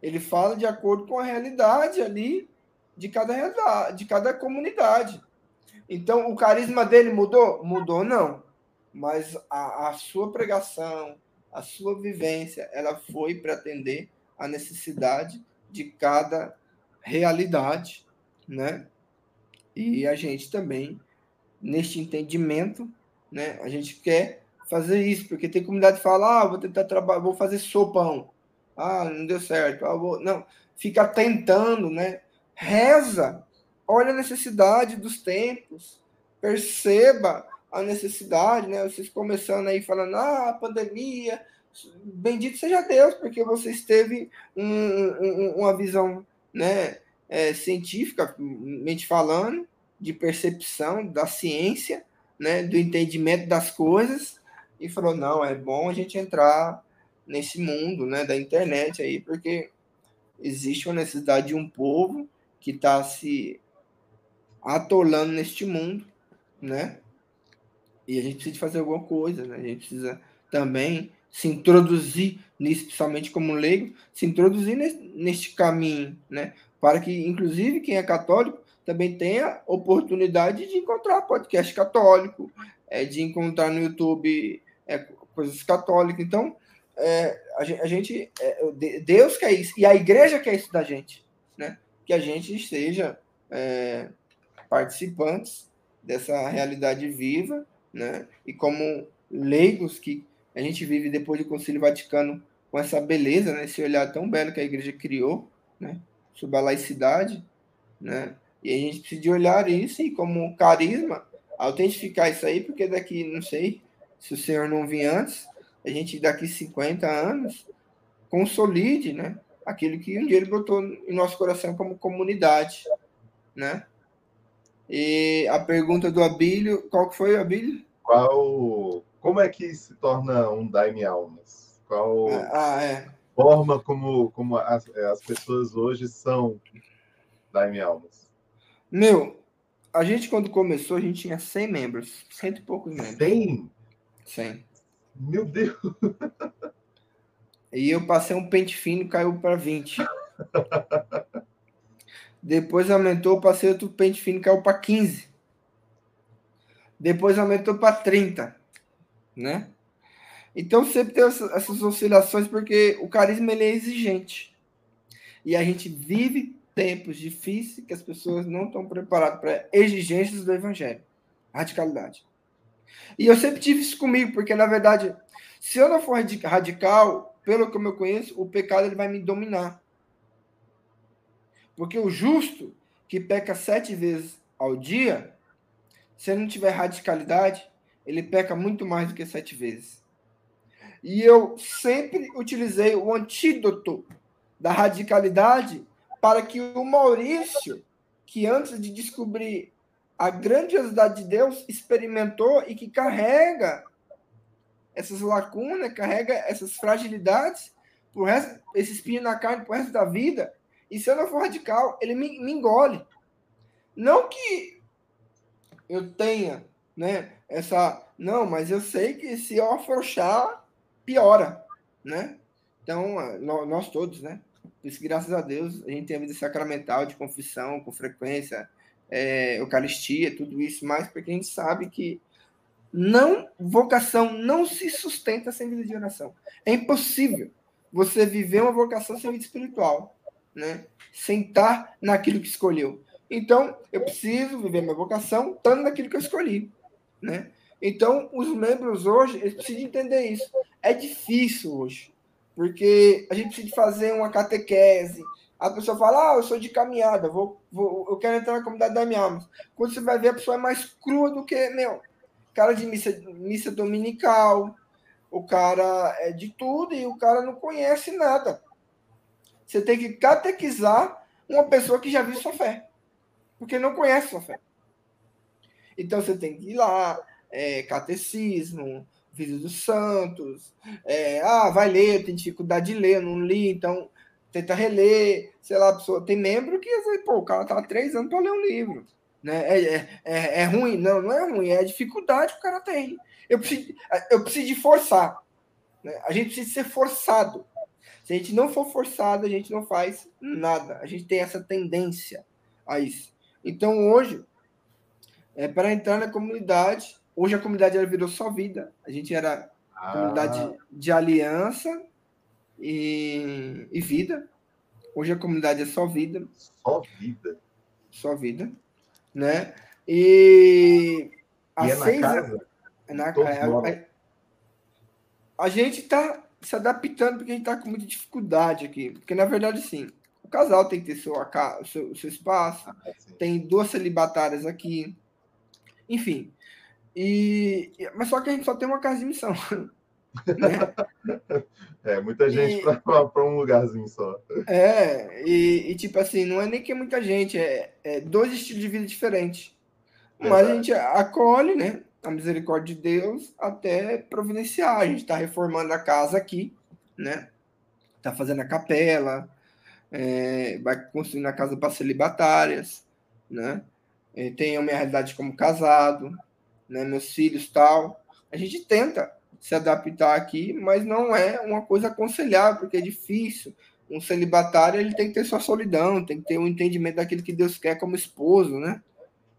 Ele fala de acordo com a realidade ali de cada, de cada comunidade. Então, o carisma dele mudou? Mudou, não. Mas a, a sua pregação, a sua vivência, ela foi para atender a necessidade de cada realidade, né? E a gente também, neste entendimento, né? A gente quer fazer isso, porque tem comunidade que fala, ah, vou tentar trabalhar, vou fazer sopão. Ah, não deu certo. Ah, vou... Não, fica tentando, né? Reza, olha a necessidade dos tempos, perceba a necessidade, né? Vocês começando aí falando, ah, pandemia, bendito seja Deus, porque você teve um, um, uma visão, né, é, científica, mente falando, de percepção da ciência, né, do entendimento das coisas, e falou, não, é bom a gente entrar nesse mundo, né, da internet aí, porque existe uma necessidade de um povo que está se atolando neste mundo, né? E a gente precisa fazer alguma coisa, né? A gente precisa também se introduzir nisso, principalmente como leigo, se introduzir neste caminho, né? Para que, inclusive, quem é católico também tenha oportunidade de encontrar podcast católico, é, de encontrar no YouTube é, coisas católicas. Então, é, a gente, a gente é, Deus quer isso e a igreja quer isso da gente, né? que a gente esteja é, participantes dessa realidade viva, né? E como leigos que a gente vive depois do Concílio Vaticano com essa beleza, né? Esse olhar tão belo que a igreja criou, né? Sobre a laicidade, né? E a gente precisa olhar isso e como carisma, autentificar isso aí, porque daqui, não sei, se o Senhor não vir antes, a gente daqui 50 anos consolide, né? aquilo que um dia ele botou em nosso coração como comunidade, né? E a pergunta do Abílio, qual que foi, Abílio? Qual, como é que se torna um daime almas? Qual ah, é. forma como, como as, as pessoas hoje são daime almas? Meu, a gente quando começou, a gente tinha 100 membros, cento e poucos membros. 100? 100. Meu Deus! E eu passei um pente fino, caiu para 20. Depois aumentou, passei outro pente fino, caiu para 15. Depois aumentou para 30, né? Então sempre tem essas oscilações porque o carisma ele é exigente. E a gente vive tempos difíceis que as pessoas não estão preparadas para exigências do evangelho, radicalidade. E eu sempre tive isso comigo, porque na verdade, se eu não for radical, pelo que eu conheço, o pecado ele vai me dominar. Porque o justo que peca sete vezes ao dia, se ele não tiver radicalidade, ele peca muito mais do que sete vezes. E eu sempre utilizei o antídoto da radicalidade para que o Maurício, que antes de descobrir a grandiosidade de Deus, experimentou e que carrega essas lacunas, carrega essas fragilidades, por resto, esse espinho na carne pro resto da vida. E se eu não for radical, ele me, me engole. Não que eu tenha, né, essa. Não, mas eu sei que se eu afrouxar, piora, né? Então, nós todos, né? Por isso, graças a Deus, a gente tem a vida sacramental de confissão com frequência, é, Eucaristia, tudo isso, mas porque a gente sabe que não vocação não se sustenta sem vida de oração. É impossível você viver uma vocação sem vida espiritual, né? Sem estar naquilo que escolheu. Então, eu preciso viver minha vocação estando naquilo que eu escolhi, né? Então, os membros hoje, eles precisam entender isso. É difícil hoje, porque a gente precisa fazer uma catequese. A pessoa fala, ah, eu sou de caminhada, vou, vou, eu quero entrar na comunidade da minha alma. Quando você vai ver, a pessoa é mais crua do que, meu, cara de missa, missa dominical, o cara é de tudo e o cara não conhece nada. Você tem que catequizar uma pessoa que já viu sua fé, porque não conhece sua fé. Então você tem que ir lá, é, catecismo, vida dos santos, é, ah, vai ler, tem dificuldade de ler, não li, então tenta reler, sei lá, pessoa tem membro que, pô, o cara tá há três anos para ler um livro, né? É, é, é, é, ruim? Não, não é ruim, é a dificuldade que o cara tem. Eu preciso, eu preciso de forçar. Né? A gente precisa ser forçado. Se a gente não for forçado, a gente não faz nada. A gente tem essa tendência a isso. Então, hoje, é, para entrar na comunidade, hoje a comunidade ela virou só vida. A gente era ah. comunidade de aliança e, e vida. Hoje a comunidade é só vida. Só vida. Só vida. Né? E. E é na seis, casa? Na, a, a, a, gente está se adaptando porque a gente está com muita dificuldade aqui. Porque, na verdade, sim, o casal tem que ter seu, seu, seu espaço, ah, tem duas celibatárias aqui. Enfim. E, mas só que a gente só tem uma casa de missão. Né? É, muita gente para um lugarzinho só. É, e, e, tipo assim, não é nem que é muita gente, é, é dois estilos de vida diferentes. Mas a gente acolhe, né? A misericórdia de Deus até providenciar. A gente está reformando a casa aqui, né? Tá fazendo a capela, é, vai construindo a casa para celibatárias, né? É, tenho a minha realidade como casado, né? Meus filhos tal. A gente tenta se adaptar aqui, mas não é uma coisa aconselhável, porque é difícil. Um celibatário ele tem que ter sua solidão, tem que ter um entendimento daquilo que Deus quer como esposo, né?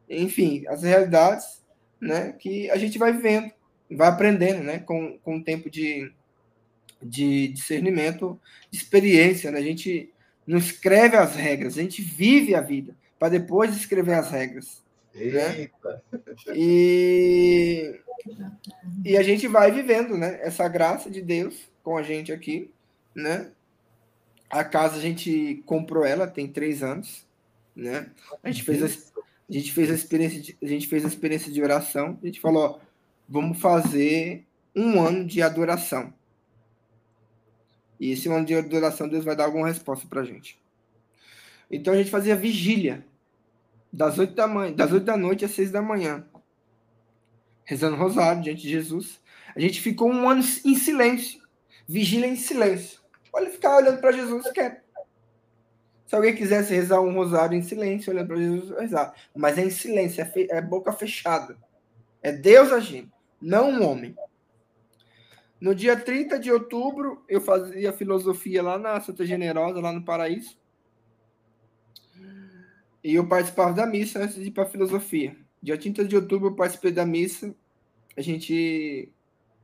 Enfim, as realidades, né? Que a gente vai vivendo, vai aprendendo, né? Com, com o tempo de, de discernimento, de experiência, né? A gente não escreve as regras, a gente vive a vida para depois escrever as regras. Né? Eita. Né? E e a gente vai vivendo, né? Essa graça de Deus com a gente aqui, né? A casa a gente comprou ela tem três anos, né? A gente fez a, a gente fez a experiência de, a gente fez a experiência de oração. A gente falou, ó, vamos fazer um ano de adoração. E esse ano de adoração Deus vai dar alguma resposta para a gente. Então a gente fazia vigília das oito da manhã, das oito da noite às seis da manhã rezando rosário diante de Jesus. A gente ficou um ano em silêncio, vigília em silêncio. Olha, ficar olhando para Jesus quieto. Se alguém quisesse rezar um rosário em silêncio, olhando para Jesus, rezar. Mas é em silêncio, é, fe... é boca fechada. É Deus agindo, não um homem. No dia 30 de outubro, eu fazia filosofia lá na Santa Generosa, lá no Paraíso. E eu participava da missa antes de ir para filosofia. Dia 30 de outubro eu participei da missa. A gente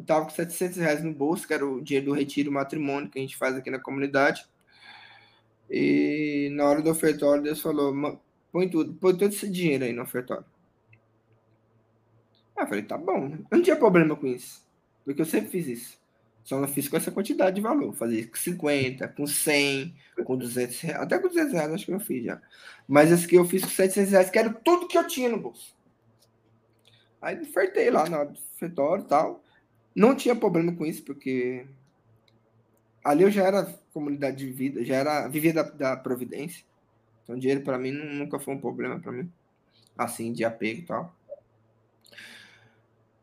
estava com 700 reais no bolso, que era o dinheiro do retiro matrimônio que a gente faz aqui na comunidade. E na hora do ofertório, Deus falou: põe tudo, põe todo esse dinheiro aí no ofertório. Ah, eu falei: tá bom. Eu não tinha problema com isso, porque eu sempre fiz isso. Só não fiz com essa quantidade de valor. Fazia com 50, com 100, com 200 reais. Até com 200 reais acho que eu fiz já. Mas esse que eu fiz com 700 reais, que era tudo que eu tinha no bolso. Aí ofertei lá no ofertório e tal. Não tinha problema com isso, porque ali eu já era comunidade de vida, já era vivia da, da providência. Então dinheiro para mim nunca foi um problema para mim, assim de apego e tal.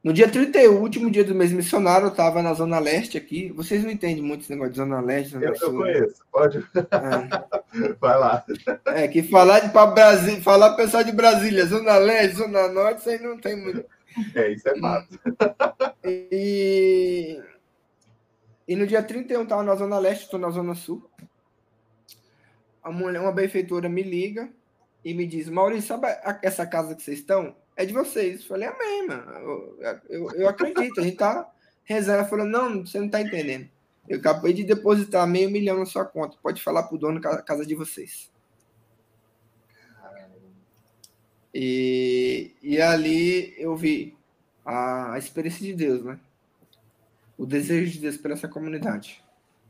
No dia 31, último dia do mês missionário, eu estava na Zona Leste aqui. Vocês não entendem muito esse negócio de Zona Leste, Zona Eu, eu conheço, pode. É. Vai lá. É, que falar de para Brasil, falar pessoal de Brasília, Zona Leste, Zona Norte, isso aí não tem muito. É, isso é fato. E, e no dia 31 tava na Zona Leste, estou na Zona Sul. A mulher, uma benfeitora me liga e me diz, Maurício, sabe essa casa que vocês estão? É de vocês. Eu falei, amém, mano. Eu, eu, eu acredito, a gente tá rezando. Ela falou, não, você não tá entendendo. Eu acabei de depositar meio milhão na sua conta. Pode falar pro dono da casa de vocês. E, e ali eu vi a, a experiência de Deus, né? O desejo de Deus por essa comunidade.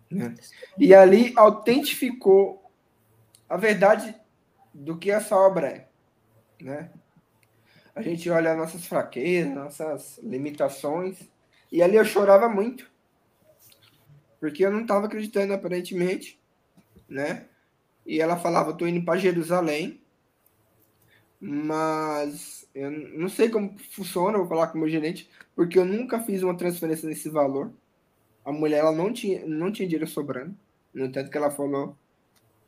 Né? E ali autentificou a verdade do que essa obra é. Né? A gente olha nossas fraquezas, nossas limitações, e ali eu chorava muito. Porque eu não estava acreditando aparentemente, né? E ela falava, eu tô indo para Jerusalém, mas eu não sei como funciona, vou falar com o meu gerente, porque eu nunca fiz uma transferência nesse valor. A mulher ela não tinha, não tinha dinheiro sobrando. No entanto que ela falou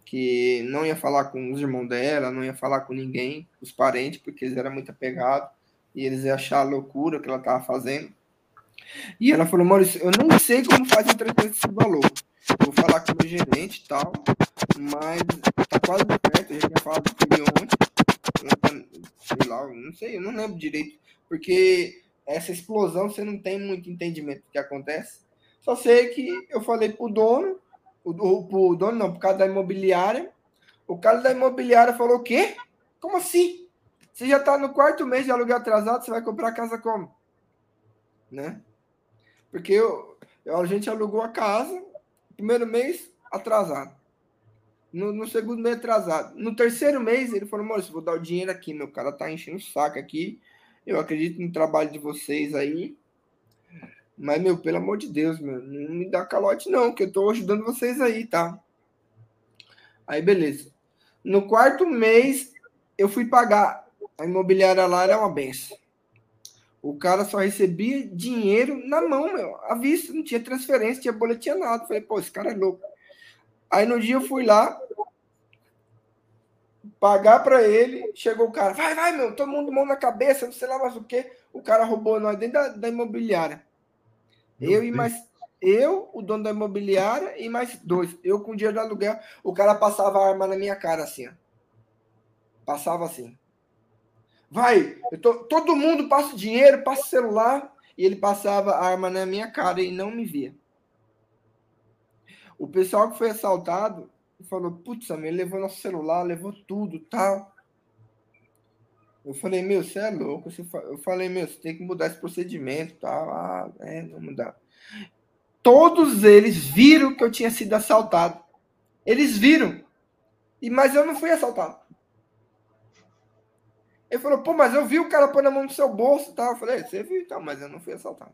que não ia falar com os irmãos dela, não ia falar com ninguém, os parentes, porque eles eram muito apegados e eles iam achar loucura o que ela estava fazendo. E ela falou, Maurício, eu não sei como faz a transferência desse valor. Vou falar com o meu gerente e tal, mas tá quase perto, eu já tinha falado comigo ontem, ontem, sei lá, não sei, eu não lembro direito, porque essa explosão você não tem muito entendimento do que acontece. Só sei que eu falei pro dono, o, o, pro dono não, pro cara da imobiliária, o cara da imobiliária falou, o quê? Como assim? Você já tá no quarto mês de aluguel atrasado, você vai comprar a casa como? Né? Porque eu- a gente alugou a casa, primeiro mês atrasado. No, no segundo mês atrasado. No terceiro mês, ele falou, Maurício, vou dar o dinheiro aqui, meu cara tá enchendo o saco aqui. Eu acredito no trabalho de vocês aí. Mas, meu, pelo amor de Deus, meu, não me dá calote, não, que eu tô ajudando vocês aí, tá? Aí, beleza. No quarto mês, eu fui pagar. A imobiliária lá era uma benção. O cara só recebia dinheiro na mão, meu, à vista, não tinha transferência, tinha boletim, nada. Falei, pô, esse cara é louco. Aí no dia eu fui lá pagar para ele, chegou o cara, vai, vai, meu, todo mundo mão na cabeça, não sei lá mais o que. O cara roubou nós dentro da, da imobiliária. Eu e mais eu, o dono da imobiliária e mais dois. Eu com o dinheiro do aluguel, o cara passava a arma na minha cara assim, ó. Passava assim. Vai, eu tô- todo mundo passa dinheiro, passa celular e ele passava a arma na minha cara e não me via. O pessoal que foi assaltado falou: Putz, ele levou nosso celular, levou tudo tal. Eu falei: Meu, você é louco. Eu falei: Meu, você tem que mudar esse procedimento tal. Ah, é, não mudar. Todos eles viram que eu tinha sido assaltado. Eles viram. E, mas eu não fui assaltado. Ele falou: Pô, mas eu vi o cara pôr na mão no seu bolso tal. Eu falei: "É, Você viu então, mas eu não fui assaltado.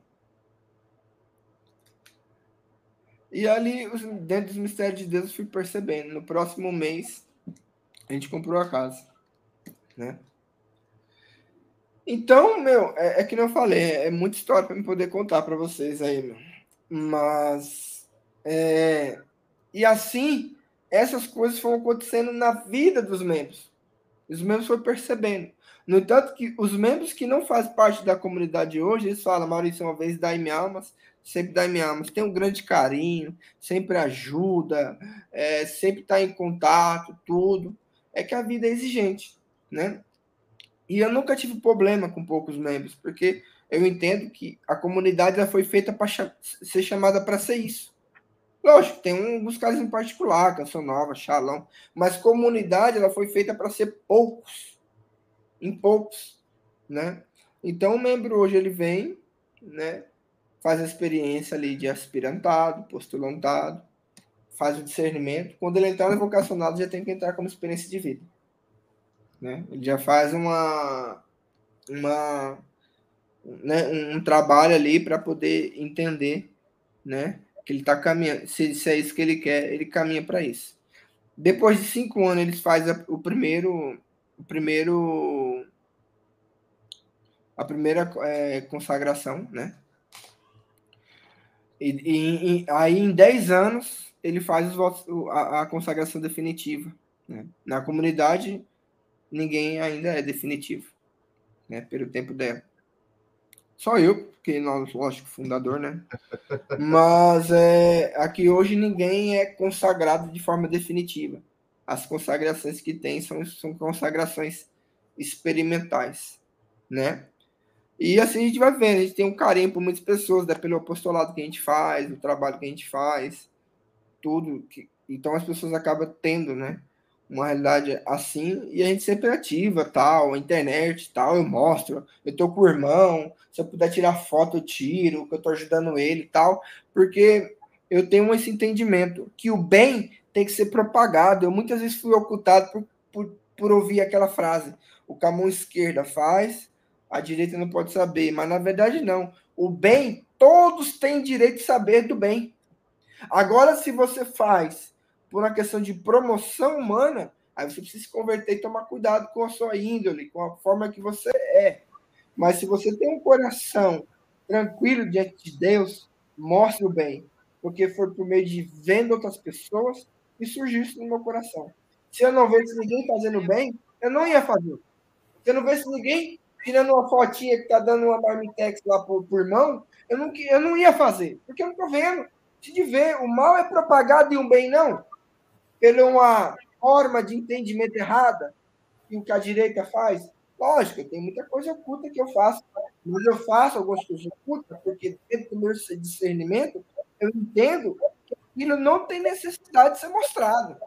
E ali, dentro dos mistérios de Deus, eu fui percebendo. No próximo mês, a gente comprou a casa. Né? Então, meu, é, é que eu falei, é, é muita história para eu poder contar para vocês aí, meu. Mas, é, e assim, essas coisas foram acontecendo na vida dos membros. Os membros foram percebendo. No entanto, que os membros que não fazem parte da comunidade hoje, eles falam, Maurício, uma vez dá-me almas, sempre dá-me almas. Tem um grande carinho, sempre ajuda, é, sempre está em contato, tudo. É que a vida é exigente, né? E eu nunca tive problema com poucos membros, porque eu entendo que a comunidade já foi feita para ser chamada para ser isso. Lógico, tem uns casos em particular, Canção Nova, Shalom, mas comunidade ela foi feita para ser poucos, em poucos, né? Então o membro hoje ele vem, né? Faz a experiência ali de aspirantado, postulantado, faz o discernimento. Quando ele entrar no vocacionado, já tem que entrar como experiência de vida, né? Ele já faz uma uma né, um, trabalho ali para poder entender, né? Que ele está caminhando, se, se é isso que ele quer, ele caminha para isso. Depois de cinco anos, eles fazem o primeiro, o primeiro a primeira é, consagração, né? E, e, e, aí, em 10 anos, ele faz os votos, a, a consagração definitiva. Né? Na comunidade, ninguém ainda é definitivo, né? Pelo tempo dela. Só eu, porque nós, lógico, fundador, né? Mas é, aqui hoje ninguém é consagrado de forma definitiva. As consagrações que tem são, são consagrações experimentais, né? E assim a gente vai vendo, a gente tem um carinho por muitas pessoas, né, pelo apostolado que a gente faz, o trabalho que a gente faz, tudo. Que, então as pessoas acabam tendo, né? Uma realidade assim, e a gente sempre ativa, tal, internet, tal, eu mostro, eu tô com o irmão, se eu puder tirar foto, eu tiro, que eu tô ajudando ele tal, porque eu tenho esse entendimento que o bem tem que ser propagado. Eu muitas vezes fui ocultado por, por, por ouvir aquela frase: o que a mão esquerda faz, a direita não pode saber. Mas na verdade, não. O bem, todos têm direito de saber do bem. Agora, se você faz por uma questão de promoção humana, aí você precisa se converter e tomar cuidado com a sua índole, com a forma que você é. Mas se você tem um coração tranquilo diante de Deus, mostre o bem. Porque foi por meio de vendo outras pessoas que surgiu isso no meu coração. Se eu não visse ninguém fazendo bem, eu não ia fazer. Se eu não visse ninguém tirando uma fotinha que tá dando uma marmitex lá por, por irmão, eu não, eu não ia fazer, porque eu não tô vendo. De ver, o mal é propagado e o bem não. Pela uma forma de entendimento errada, e o que a direita faz. Lógico, tem muita coisa oculta que eu faço, mas eu faço algumas coisas ocultas, porque dentro do meu discernimento, eu entendo que aquilo não tem necessidade de ser mostrado.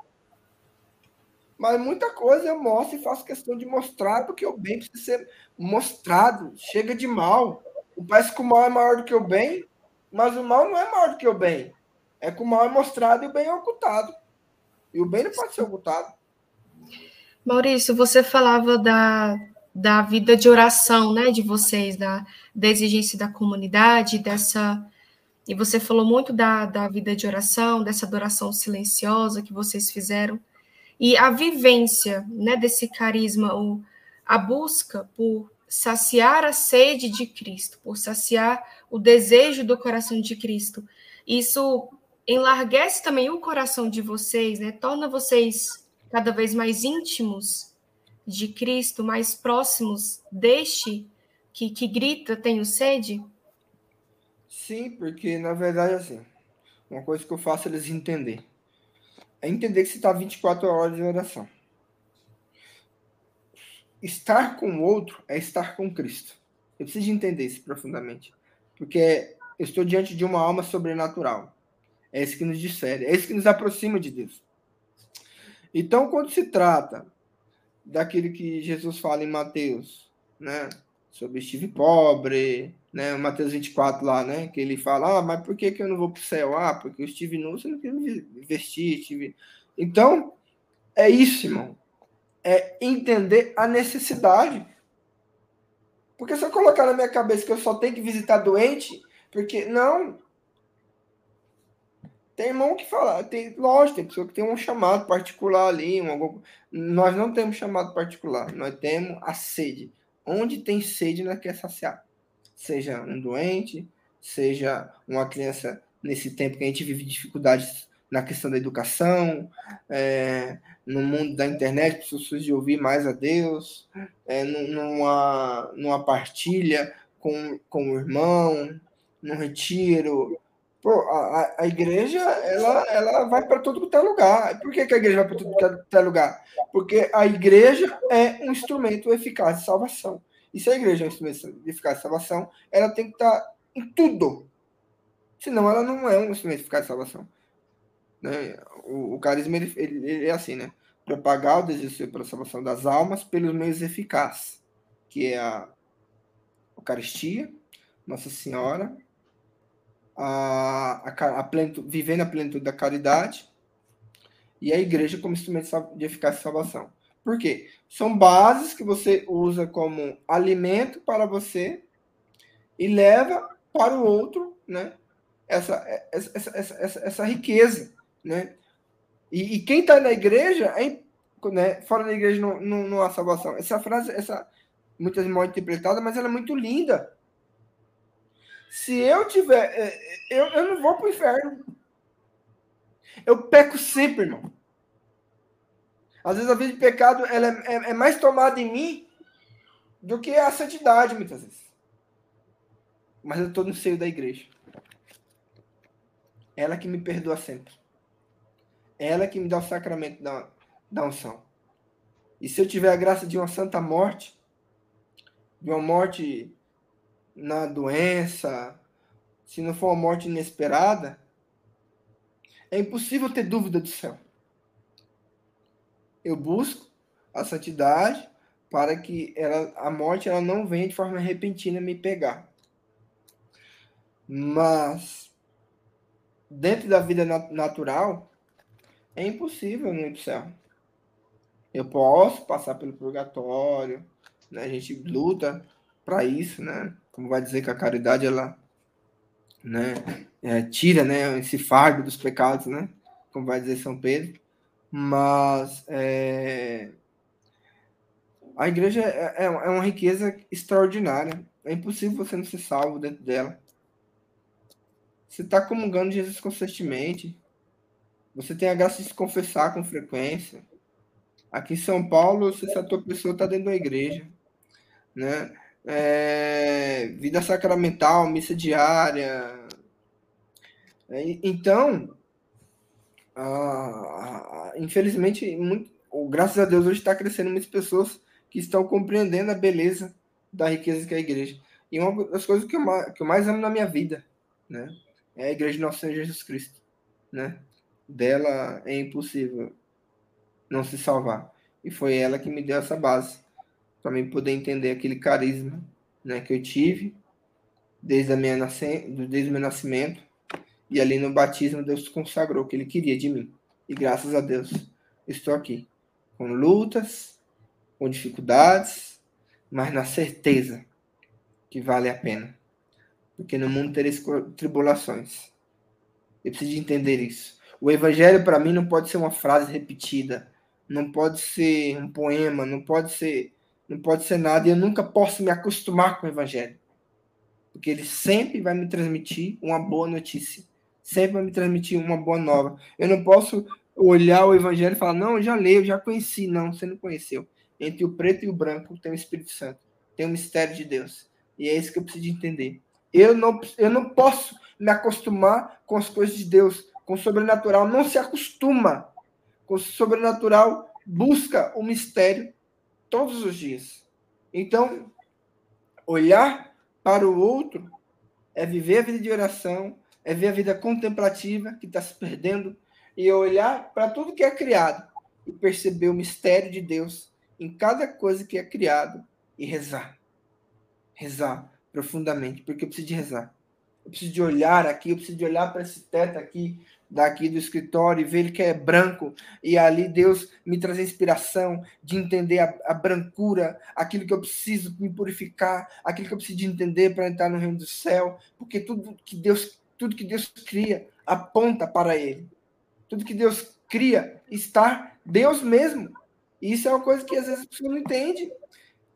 Mas muita coisa eu mostro e faço questão de mostrar, porque o bem precisa ser mostrado. Chega de mal. Parece que o mal é maior do que o bem, mas o mal não é maior do que o bem. É que o mal é mostrado e o bem é ocultado. E o bem não pode ser ocultado. Maurício, você falava da, da vida de oração, né, de vocês, da, da exigência da comunidade, dessa. E você falou muito da, da vida de oração, dessa adoração silenciosa que vocês fizeram. E a vivência né, desse carisma, o, a busca por saciar a sede de Cristo, por saciar o desejo do coração de Cristo, isso enlarguece também o coração de vocês, né? torna vocês cada vez mais íntimos de Cristo, mais próximos deste que, que grita, tenho sede? Sim, porque na verdade, assim, uma coisa que eu faço é eles entender é entender que você está 24 horas em oração. Estar com o outro é estar com Cristo. Eu preciso entender isso profundamente. Porque eu estou diante de uma alma sobrenatural. É isso que nos difere, é isso que nos aproxima de Deus. Então, quando se trata daquilo que Jesus fala em Mateus, né, sobre estive pobre, né, Mateus 24 lá, né, que ele fala, ah, mas por que, que eu não vou para o céu? Ah, porque eu estive nu, você não quer me vestir, estive... Então, é isso, irmão. É entender a necessidade. Porque se eu colocar na minha cabeça que eu só tenho que visitar doente, porque não. Tem irmão que fala, tem, lógico, tem pessoa que tem um chamado particular ali, um, nós não temos chamado particular, nós temos a sede. Onde tem sede, nós quer saciar. Seja um doente, seja uma criança nesse tempo que a gente vive dificuldades na questão da educação, é, no mundo da internet, pessoas de ouvir mais a Deus, é, numa, numa partilha com, com o irmão, no retiro. Pô, a, a igreja ela, ela vai para todo é lugar. Por que, que a igreja vai para todo é lugar? Porque a igreja é um instrumento eficaz de salvação. E se a igreja é um instrumento eficaz de salvação, ela tem que estar em tudo. Senão ela não é um instrumento eficaz de salvação. Né? O, o carisma ele, ele, ele, é assim, né? Propagar o desejo pela salvação das almas pelos meios eficazes, que é a Eucaristia, Nossa Senhora, a, a, a vivendo a plenitude da caridade e a igreja como instrumento de eficácia e salvação. Por quê? São bases que você usa como alimento para você e leva para o outro, né? Essa, essa, essa, essa, essa riqueza né? E, e quem está na igreja, é, né? fora da igreja não, não, não há salvação. Essa frase, essa, muitas mal interpretada, mas ela é muito linda. Se eu tiver. É, eu, eu não vou para o inferno. Eu peco sempre, irmão. Às vezes a vida de pecado ela é, é, é mais tomada em mim do que a santidade, muitas vezes. Mas eu estou no seio da igreja. Ela que me perdoa sempre. Ela que me dá o sacramento da, da unção. E se eu tiver a graça de uma santa morte, de uma morte na doença, se não for uma morte inesperada, é impossível ter dúvida do céu. Eu busco a santidade para que ela, a morte ela não venha de forma repentina me pegar. Mas dentro da vida natural é impossível não ir para o céu. Eu posso passar pelo purgatório, né? A gente luta para isso, né? Como vai dizer que a caridade ela, né, é, tira, né, esse fardo dos pecados, né? Como vai dizer São Pedro. Mas é, a igreja é, é, é uma riqueza extraordinária. É impossível você não ser salvo dentro dela. Você está comungando Jesus constantemente. Você tem a graça de se confessar com frequência. Aqui em São Paulo, se essa tua pessoa está dentro da igreja, né? É, vida sacramental, missa diária. É, então, infelizmente, muito, graças a Deus, hoje está crescendo muitas pessoas que estão compreendendo a beleza da riqueza que é a igreja. E uma das coisas que eu, que eu mais amo na minha vida, né? É a igreja de Nosso Senhor Jesus Cristo, né? Dela é impossível não se salvar. E foi ela que me deu essa base mim poder entender aquele carisma, né, que eu tive desde a minha nascimento, desde o meu nascimento. E ali no batismo Deus consagrou o que ele queria de mim. E graças a Deus estou aqui com lutas, com dificuldades, mas na certeza que vale a pena. Porque no mundo tereis tribulações. Eu preciso entender isso. O evangelho para mim não pode ser uma frase repetida, não pode ser um poema, não pode ser, não pode ser nada. E eu nunca posso me acostumar com o evangelho, porque ele sempre vai me transmitir uma boa notícia, sempre vai me transmitir uma boa nova. Eu não posso olhar o evangelho e falar: "Não, eu já leio, eu já conheci". Não, você não conheceu. Entre o preto e o branco tem o Espírito Santo, tem o mistério de Deus. E é isso que eu preciso entender. Eu não, eu não posso me acostumar com as coisas de Deus, com o sobrenatural. Não se acostuma com o sobrenatural, busca o mistério todos os dias. Então, olhar para o outro é viver a vida de oração, é ver a vida contemplativa que está se perdendo e olhar para tudo que é criado e perceber o mistério de Deus em cada coisa que é criado e rezar. Rezar profundamente, porque eu preciso de rezar. Eu preciso de olhar aqui, eu preciso de olhar para esse teto aqui daqui do escritório e ver que é branco, e ali Deus me traz inspiração de entender a, a, brancura, aquilo que eu preciso me purificar, aquilo que eu preciso de entender para entrar no reino do céu, porque tudo que Deus, tudo que Deus cria aponta para ele. Tudo que Deus cria está Deus mesmo. E isso é uma coisa que às vezes a pessoa não entende.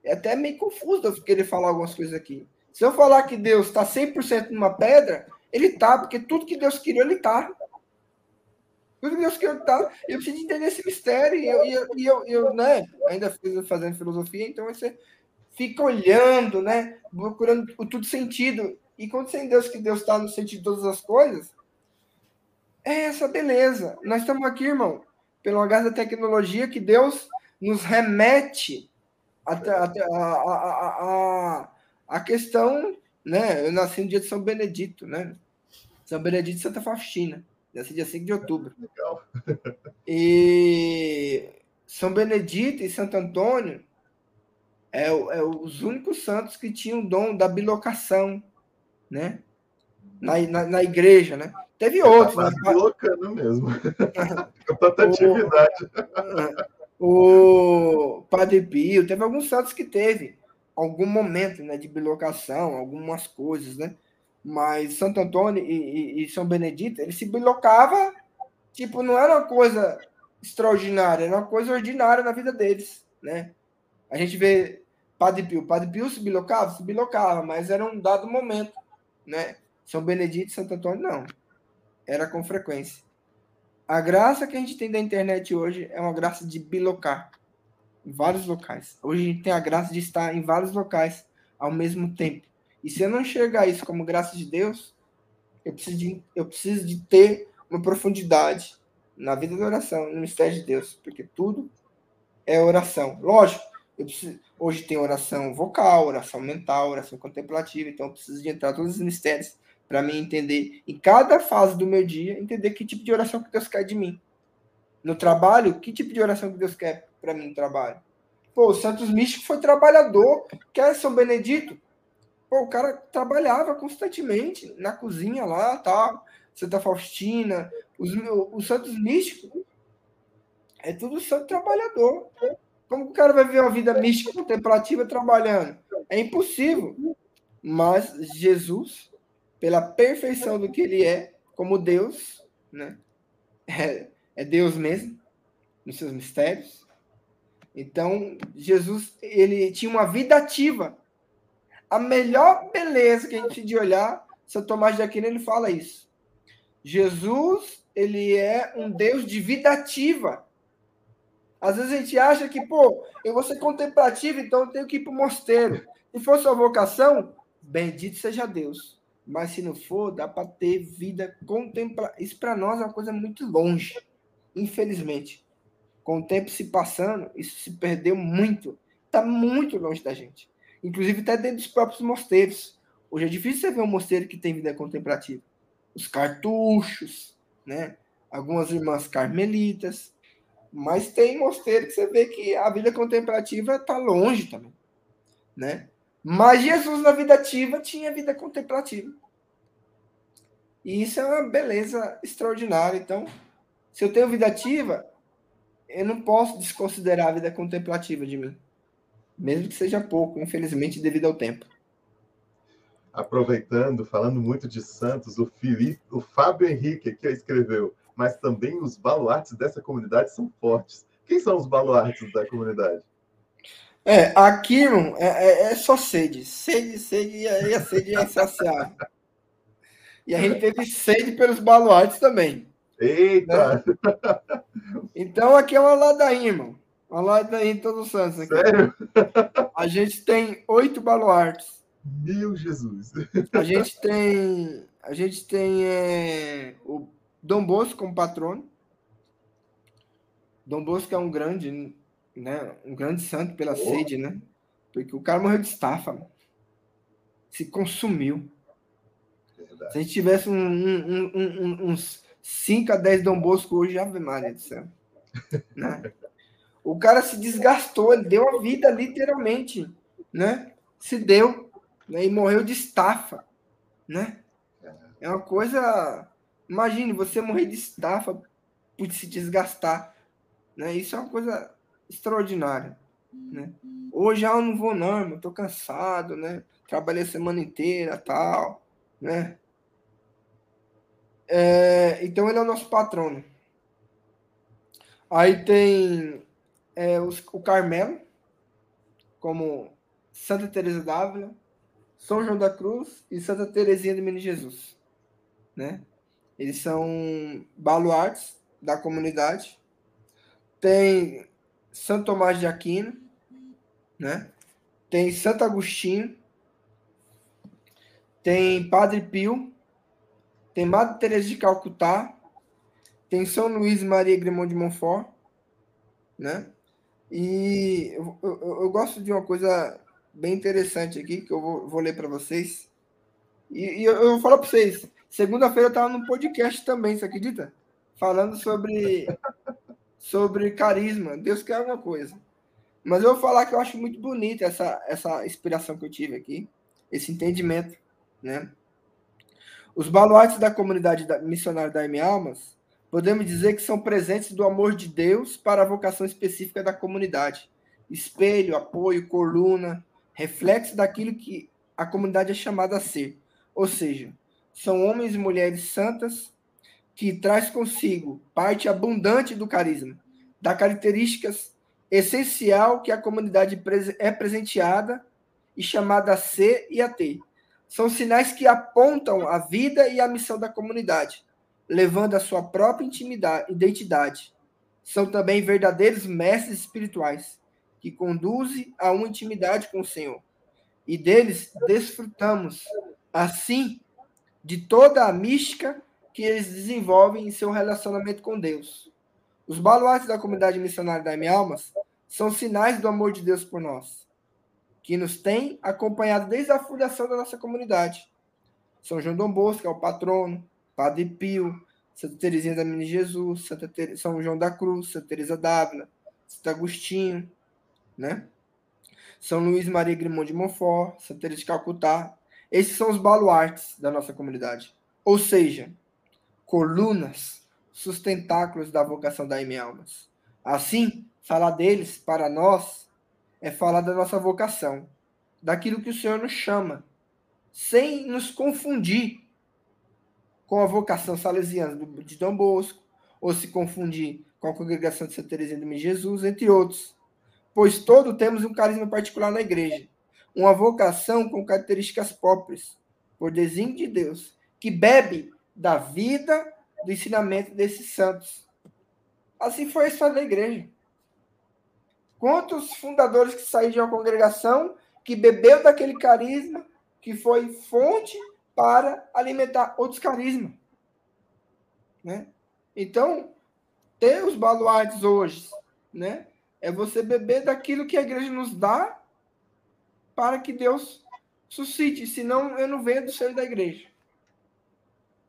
É até meio confuso eu querer falar algumas coisas aqui. Se eu falar que Deus está 100% numa pedra, ele está, porque tudo que Deus criou, ele está. Deus criou tá. Eu preciso entender esse mistério. E eu, eu, eu, eu né, ainda fazendo filosofia, então você fica olhando, né? Procurando o tudo sentido. E quando você Deus que Deus está no sentido de todas as coisas, é essa beleza. Nós estamos aqui, irmão, pelo lugar da tecnologia que Deus nos remete a, a, a, a, questão, né? Eu nasci no dia de São Benedito, né? São Benedito e Santa Faustina. Nasci dia 5 de outubro. Legal. E São Benedito e Santo Antônio é, é, os únicos santos que tinham o dom da bilocação, né? Na, na, na igreja, né? Teve outros. Tá né? bilocando mesmo. tanta atividade. O, o Padre Pio, teve alguns santos que teve algum momento né, de bilocação, algumas coisas, né? Mas Santo Antônio e, e, e São Benedito, ele se bilocava, tipo, não era uma coisa extraordinária, era uma coisa ordinária na vida deles, né? A gente vê Padre Pio. Padre Pio se bilocava? Se bilocava, mas era um dado momento, né? São Benedito e Santo Antônio, não. Era com frequência. A graça que a gente tem da internet hoje é uma graça de bilocar em vários locais. Hoje a gente tem a graça de estar em vários locais ao mesmo tempo. E se eu não enxergar isso como graça de Deus, eu preciso de, eu preciso de ter uma profundidade na vida da oração, no mistério de Deus, porque tudo é oração. Lógico, preciso, hoje tem oração vocal, oração mental, oração contemplativa, então eu preciso de entrar todos os mistérios para mim entender em cada fase do meu dia, entender que tipo de oração que Deus quer de mim. No trabalho, que tipo de oração que Deus quer para mim no trabalho? Pô, o Santos Místico foi trabalhador, quer São Benedito? Pô, o cara trabalhava constantemente na cozinha lá, tal, Santa Faustina, os, os Santos Místicos, é tudo santo trabalhador. Como o cara vai viver uma vida mística contemplativa trabalhando? É impossível. Mas Jesus, pela perfeição do que ele é, como Deus, né? É, é Deus mesmo, nos seus mistérios. Então, Jesus, ele tinha uma vida ativa. A melhor beleza que a gente de olhar, São Tomás de Aquino, ele fala isso. Jesus, ele é um Deus de vida ativa. Às vezes a gente acha que, pô, eu vou ser contemplativo, então eu tenho que ir para o mosteiro. Se for sua vocação, bendito seja Deus. Mas se não for, dá para ter vida contemplativa. Isso para nós é uma coisa muito longe, infelizmente. Com o tempo se passando, isso se perdeu muito. Está muito longe da gente. Inclusive até dentro dos próprios mosteiros. Hoje é difícil você ver um mosteiro que tem vida contemplativa. Os cartuchos, né? Algumas irmãs carmelitas, mas tem mosteiro que você vê que a vida contemplativa está longe também, né? Mas Jesus na vida ativa tinha vida contemplativa. E isso é uma beleza extraordinária. Então, se eu tenho vida ativa, eu não posso desconsiderar a vida contemplativa de mim. Mesmo que seja pouco, infelizmente, devido ao tempo. Aproveitando, falando muito de Santos, o, Felipe, o Fábio Henrique que escreveu mas também os baluartes dessa comunidade são fortes. Quem são os baluartes da comunidade? É, aqui, irmão, é, é, é só sede. Sede, sede, e a sede é insaciável. E a gente teve sede pelos baluartes também. Eita! Né? Então aqui é uma ladainha, irmão. Ladainha em todos os santos. Aqui. Sério? A gente tem oito baluartes. Meu Jesus! A gente tem. A gente tem é, o Dom Bosco como patrono. Dom Bosco é um grande, né, um grande santo pela oh. sede, né? Porque o cara morreu de estafa, se consumiu. Verdade. Se a gente tivesse um, um, um, uns 5 a 10 Dom Bosco hoje, Ave Maria do céu. né? O cara se desgastou, ele deu a vida literalmente, né? Se deu, né? E morreu de estafa, né? É, uma coisa Imagine você morrer de estafa por se desgastar. Né? Isso é uma coisa extraordinária. Né? Hoje ah, eu não vou não, irmão, tô cansado, né? Trabalhei a semana inteira, tal, né? É, então ele é o nosso patrono. Aí tem é, os, o Carmelo, como Santa Teresa d'Ávila, São João da Cruz e Santa Teresinha do Menino Jesus, né? Eles são baluartes da comunidade. Tem Santo Tomás de Aquino, né? Tem Santo Agostinho, tem Padre Pio, tem Madre Teresa de Calcutá, tem São Luís Maria Grimond de Montfort, né? E eu, eu, eu, gosto de uma coisa bem interessante aqui que eu vou, vou ler para vocês. E, e eu, eu vou falar para vocês. Segunda-feira eu estava num podcast também, você acredita? Falando sobre, sobre carisma. Deus quer alguma coisa. Mas eu vou falar que eu acho muito bonita essa, essa inspiração que eu tive aqui, esse entendimento, né? Os baluartes da comunidade missionária da M Almas, podemos dizer que são presentes do amor de Deus para a vocação específica da comunidade. Espelho, apoio, coluna, reflexo daquilo que a comunidade é chamada a ser. Ou seja, são homens e mulheres santas que traz consigo parte abundante do carisma, das características essencial que a comunidade é presenteada e chamada a ser e a ter. São sinais que apontam a vida e a missão da comunidade, levando a sua própria intimidade, identidade. São também verdadeiros mestres espirituais, que conduzem a uma intimidade com o Senhor. E deles desfrutamos, assim, de toda a mística que eles desenvolvem em seu relacionamento com Deus. Os baluartes da comunidade missionária da Almas são sinais do amor de Deus por nós que nos tem acompanhado desde a fundação da nossa comunidade. São João Dom Bosco, é o patrono, Padre Pio, Santa Teresinha da Menina Jesus, Santa Ter... São João da Cruz, Santa Teresa d'Ávila, Santo Agostinho, né? São Luís Maria Grimond de Montfort, Santa Teresa de Calcutá. Esses são os baluartes da nossa comunidade. Ou seja, colunas, sustentáculos da vocação da M Almas. Assim, falar deles para nós é falar da nossa vocação, daquilo que o Senhor nos chama, sem nos confundir com a vocação salesiana de Dom Bosco, ou se confundir com a congregação de Santa Teresinha de Jesus, entre outros. Pois todos temos um carisma particular na igreja, uma vocação com características próprias, por desígnio de Deus, que bebe da vida, do ensinamento desses santos. Assim foi a história da igreja. Quantos fundadores que saíram de uma congregação que bebeu daquele carisma, que foi fonte para alimentar outros carismas? Né? Então, ter os baluartes hoje, né? É você beber daquilo que a igreja nos dá para que Deus suscite, senão eu não venho do seio da igreja.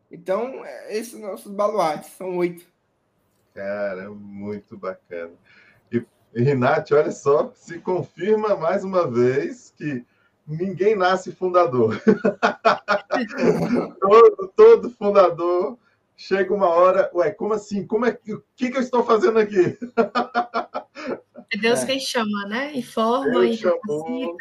Então, é, esses são nossos baluartes, são oito. Cara, muito bacana. E Renate, olha só, se confirma mais uma vez que ninguém nasce fundador. todo, todo fundador chega uma hora, ué, como assim? Como é o que, que eu estou fazendo aqui? É Deus é. quem chama, né? E forma Deus e chamou,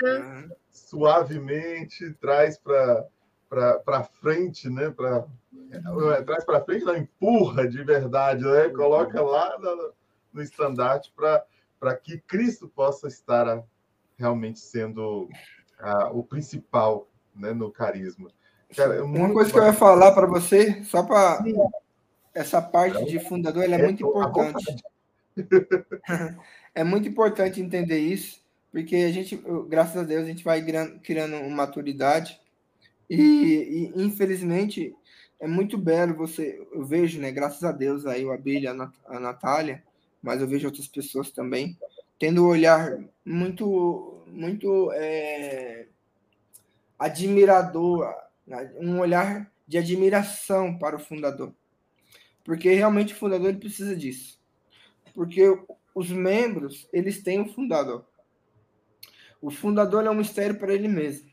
suavemente traz para para frente, né? Pra, é, traz para frente, não empurra de verdade, né? Coloca lá no, no estandarte para para que Cristo possa estar realmente sendo o principal né, no carisma. Cara, é Uma coisa que eu ia falar para você, só para essa parte de fundador, ela é, é muito importante. é muito importante entender isso, porque a gente, graças a Deus, a gente vai criando maturidade e, e, infelizmente é muito belo você, eu vejo, né, graças a Deus aí o Abílio, a Natália, mas eu vejo outras pessoas também tendo um olhar muito, muito é, admirador, um olhar de admiração para o fundador, porque realmente o fundador ele precisa disso, porque os membros eles têm um fundador. O fundador é um mistério para ele mesmo.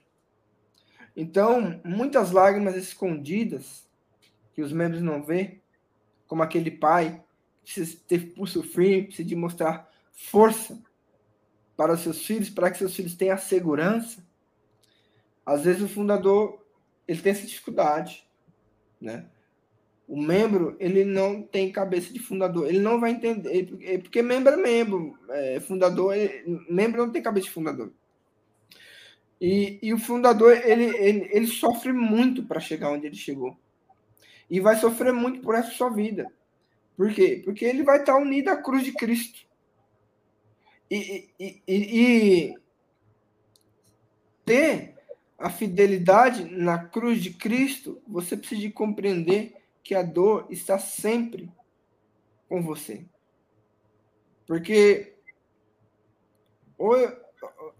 Então, muitas lágrimas escondidas que os membros não vê, como aquele pai precisa ter pulso firme, precisa de mostrar força para seus filhos, para que seus filhos tenham segurança. Às vezes o fundador ele tem essa dificuldade, né? O membro ele não tem cabeça de fundador, ele não vai entender, porque membro é membro, é, fundador, ele, membro não tem cabeça de fundador. E, e o fundador ele, ele, ele sofre muito para chegar onde ele chegou e vai sofrer muito por essa sua vida. Por quê? Porque ele vai estar unido à cruz de Cristo. E, e, e, e ter a fidelidade na cruz de Cristo, você precisa compreender que a dor está sempre com você. Porque ou eu,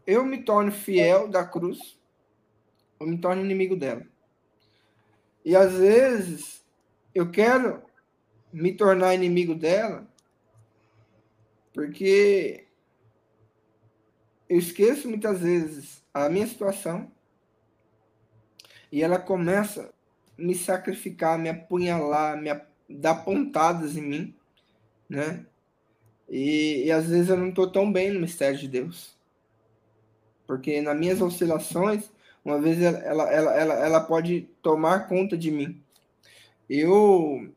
eu me torno fiel da cruz, ou me torno inimigo dela. E às vezes eu quero me tornar inimigo dela, porque eu esqueço muitas vezes a minha situação e ela começa a me sacrificar, me apunhalar, me dar pontadas em mim, né? E, e às vezes eu não estou tão bem no mistério de Deus. Porque nas minhas oscilações, uma vez ela, ela, ela, ela pode tomar conta de mim. Eu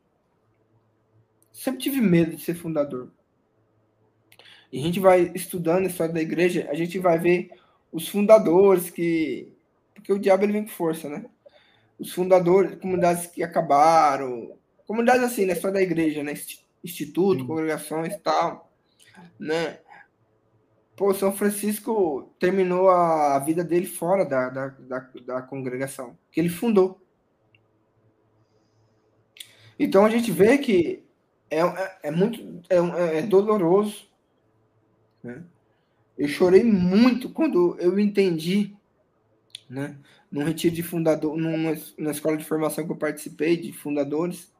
sempre tive medo de ser fundador. E a gente vai estudando a história da igreja, a gente vai ver os fundadores que. Porque o diabo ele vem com força, né? Os fundadores, comunidades que acabaram, comunidades assim, na história da igreja, né? Instituto, Sim. congregações e tal, né? Pô, São Francisco terminou a vida dele fora da, da, da, da congregação, que ele fundou. Então a gente vê que é, é, é muito é, é doloroso. Né? Eu chorei muito quando eu entendi, né? Num retiro de fundador, numa, na escola de formação que eu participei, de fundadores,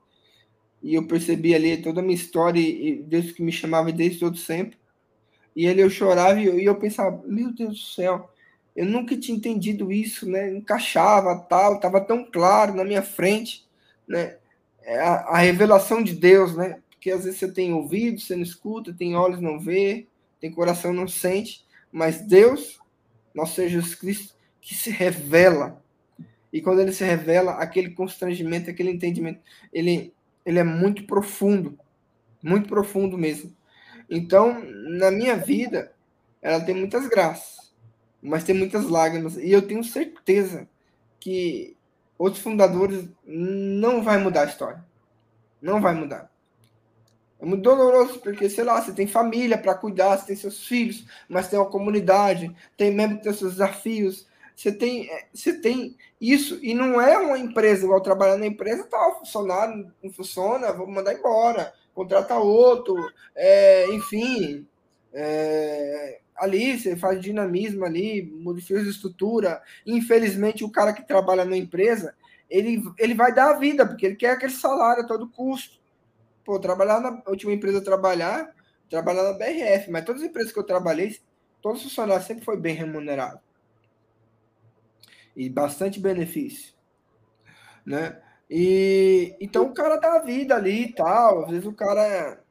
e eu percebi ali toda a minha história e Deus que me chamava desde todo sempre. E ali eu chorava e eu, e eu pensava, meu Deus do céu, eu nunca tinha entendido isso, né? Encaixava, tal, estava tão claro na minha frente, né? É a, a, revelação de Deus, né? Porque às vezes você tem ouvido, você não escuta, tem olhos, não vê, tem coração, não sente, mas Deus, nosso Senhor Jesus Cristo, que se revela. E quando ele se revela, aquele constrangimento, aquele entendimento, ele, ele é muito profundo, muito profundo mesmo. Então, na minha vida, ela tem muitas graças, mas tem muitas lágrimas. E eu tenho certeza que outros fundadores não vai mudar a história. Não vai mudar. É muito doloroso, porque, sei lá, você tem família para cuidar, você tem seus filhos, mas tem uma comunidade, tem membro que tem seus desafios, você tem, é, você tem isso, e não é uma empresa, igual trabalhar na empresa, tá, o funcionário não funciona, vou mandar embora, contrata outro, é, enfim, é, ali você faz dinamismo ali, modifica a estrutura. Infelizmente, o cara que trabalha na empresa, ele, ele vai dar a vida, porque ele quer aquele salário a todo custo. Pô, trabalhar na última empresa trabalhar, trabalhar na BRF, mas todas as empresas que eu trabalhei, todos os funcionários sempre foi bem remunerado. E bastante benefício. Né? E então o cara dá a vida ali e tal. Às vezes o cara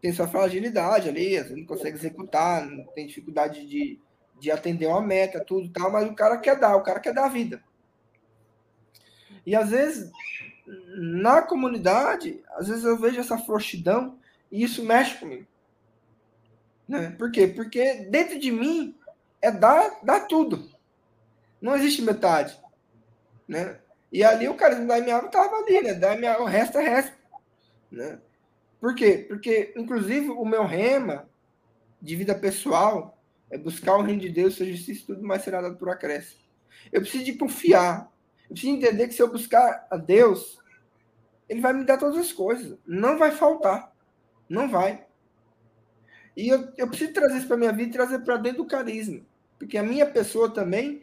tem sua fragilidade ali, às vezes não consegue executar, não tem dificuldade de, de atender uma meta, tudo tal, mas o cara quer dar, o cara quer dar a vida. E às vezes, na comunidade, às vezes eu vejo essa frouxidão e isso mexe comigo. Né? Por quê? Porque dentro de mim é dar, dar tudo. Não existe metade. Né? E ali o carisma da minha estava ali, né? Da minha, o resto é resto. Né? Por quê? Porque, inclusive, o meu rema de vida pessoal é buscar o reino de Deus, sua justiça, tudo mais será dado por acréscimo. Eu preciso de confiar. Eu preciso entender que se eu buscar a Deus, Ele vai me dar todas as coisas. Não vai faltar. Não vai. E eu, eu preciso trazer isso para minha vida e trazer para dentro do carisma. Porque a minha pessoa também,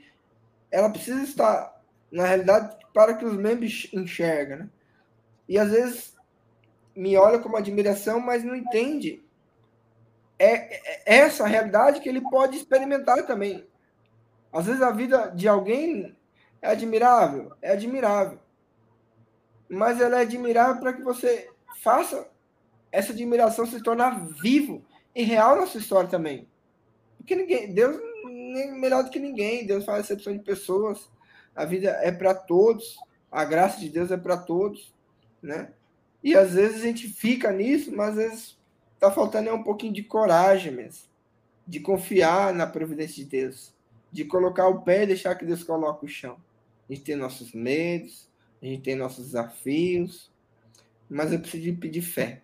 ela precisa estar, na realidade, para que os membros enxergam, né? E às vezes me olha com admiração, mas não entende é, é essa realidade que ele pode experimentar também. Às vezes a vida de alguém é admirável, é admirável. Mas ela é admirável para que você faça essa admiração se tornar vivo e real na sua história também. Porque ninguém, Deus é melhor do que ninguém, Deus faz exceção de pessoas a vida é para todos, a graça de Deus é para todos, né? E às vezes a gente fica nisso, mas às vezes tá faltando é um pouquinho de coragem mesmo, de confiar na providência de Deus, de colocar o pé e deixar que Deus coloque o chão. A gente tem nossos medos, a gente tem nossos desafios, mas eu preciso pedir fé,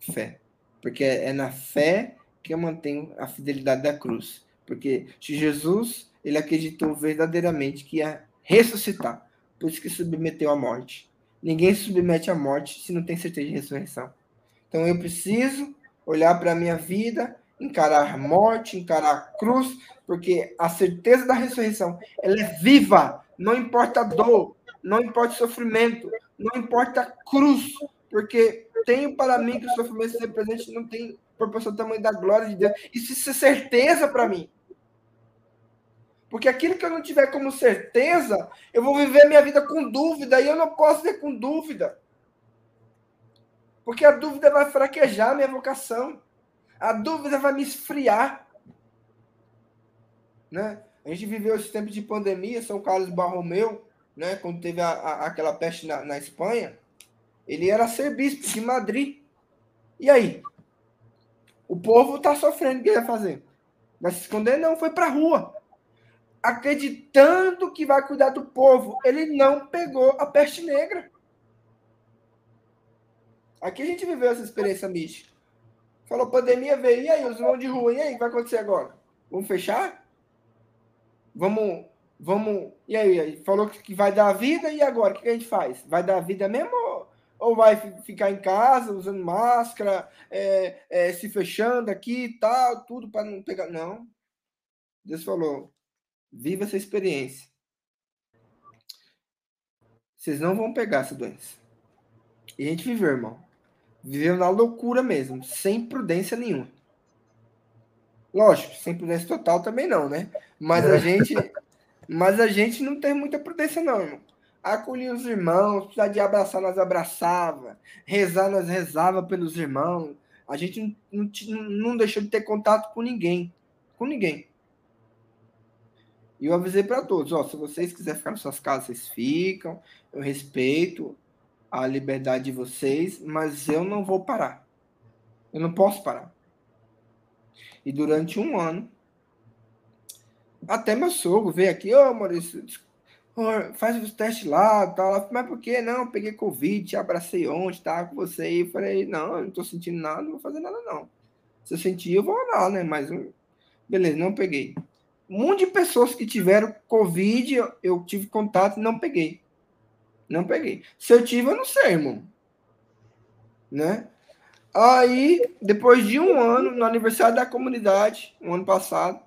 fé, porque é na fé que eu mantenho a fidelidade da cruz, porque se Jesus ele acreditou verdadeiramente que a ressuscitar. Por isso que submeteu à morte. Ninguém se submete à morte se não tem certeza de ressurreição. Então eu preciso olhar para a minha vida, encarar a morte, encarar a cruz, porque a certeza da ressurreição, ela é viva, não importa dor, não importa sofrimento, não importa cruz, porque tenho para mim que o sofrimento ser presente não tem proporção do tamanho da glória de Deus. Isso é certeza para mim. Porque aquilo que eu não tiver como certeza, eu vou viver minha vida com dúvida, e eu não posso ter com dúvida. Porque a dúvida vai fraquejar minha vocação. A dúvida vai me esfriar. Né? A gente viveu esse tempo de pandemia, São Carlos Barromeu, né? quando teve a, a, aquela peste na, na Espanha, ele era ser bispo de Madrid. E aí? O povo está sofrendo, o que vai fazer? Vai se esconder? Não, foi para a rua. Acreditando que vai cuidar do povo. Ele não pegou a peste negra. Aqui a gente viveu essa experiência mística. Falou, pandemia veio, e aí, os irmãos de rua, e aí, o que vai acontecer agora? Vamos fechar? Vamos, vamos, e aí, falou que vai dar vida, e agora, o que a gente faz? Vai dar vida mesmo ou, ou vai ficar em casa, usando máscara, é, é, se fechando aqui e tal, tudo para não pegar, não. Deus falou, viva essa experiência. Vocês não vão pegar essa doença. E a gente viveu, irmão viveu na loucura mesmo, sem prudência nenhuma. Lógico, sem prudência total também não, né? Mas a gente, mas a gente não tem muita prudência não, irmão. Acolhia os irmãos, precisar de abraçar, nós abraçava, rezar, nós rezava pelos irmãos. A gente não, não, não deixou de ter contato com ninguém, com ninguém. E eu avisei para todos, ó, se vocês quiserem ficar nas suas casas, vocês ficam. Eu respeito a liberdade de vocês, mas eu não vou parar. Eu não posso parar. E durante um ano, até meu sogro veio aqui, ô oh, Maurício, faz os testes lá, tal. Mas por que não? Peguei Covid, te abracei ontem, tava com você. E falei, não, eu não tô sentindo nada, não vou fazer nada, não. Se eu sentir, eu vou lá, né? Mas beleza, não peguei. Um monte de pessoas que tiveram Covid, eu, eu tive contato e não peguei. Não peguei. Se eu tive, eu não sei, irmão. Né? Aí, depois de um ano, no aniversário da comunidade, um ano passado,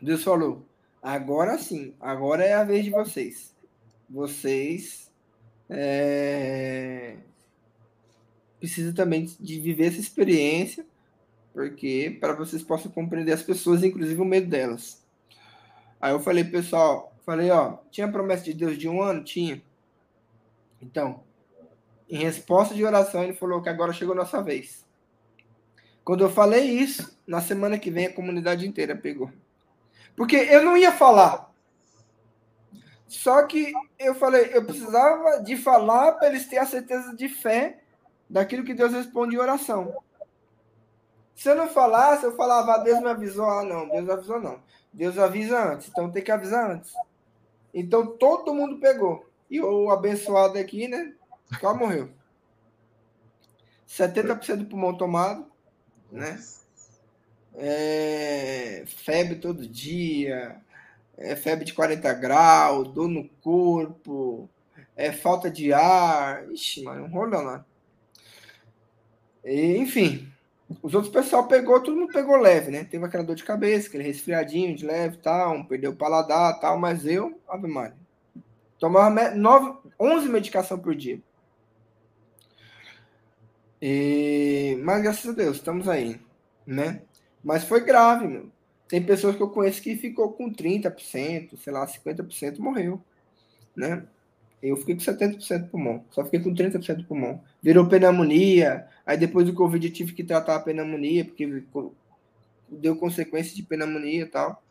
Deus falou: agora sim, agora é a vez de vocês. Vocês é, precisam também de viver essa experiência, porque para vocês possam compreender as pessoas, inclusive o medo delas. Aí eu falei, pessoal, falei, ó, tinha promessa de Deus de um ano? Tinha. Então, em resposta de oração, ele falou que agora chegou a nossa vez. Quando eu falei isso, na semana que vem a comunidade inteira pegou. Porque eu não ia falar. Só que eu falei, eu precisava de falar para eles terem a certeza de fé daquilo que Deus responde em oração. Se eu não falasse, eu falava, ah, Deus me avisou. Ah, não, Deus avisou não. Deus avisa antes, então tem que avisar antes. Então todo mundo pegou. E o abençoado aqui, né? Quase morreu. 70% do pulmão tomado, né? É, febre todo dia, é, febre de 40 graus, dor no corpo, é, falta de ar. Ixi, mano, um rolão lá. E, enfim, os outros pessoal pegou, todo mundo pegou leve, né? Teve aquela dor de cabeça, aquele resfriadinho de leve tal, um perdeu o paladar tal, mas eu, Ave Maria Tomava 9, 11 medicação por dia. E, mas graças a Deus, estamos aí, né? Mas foi grave, meu. Tem pessoas que eu conheço que ficou com 30%, sei lá, 50% morreu, né? Eu fiquei com 70% do pulmão, só fiquei com 30% do pulmão. Virou pneumonia, aí depois do Covid eu tive que tratar a pneumonia, porque deu consequência de pneumonia e tal.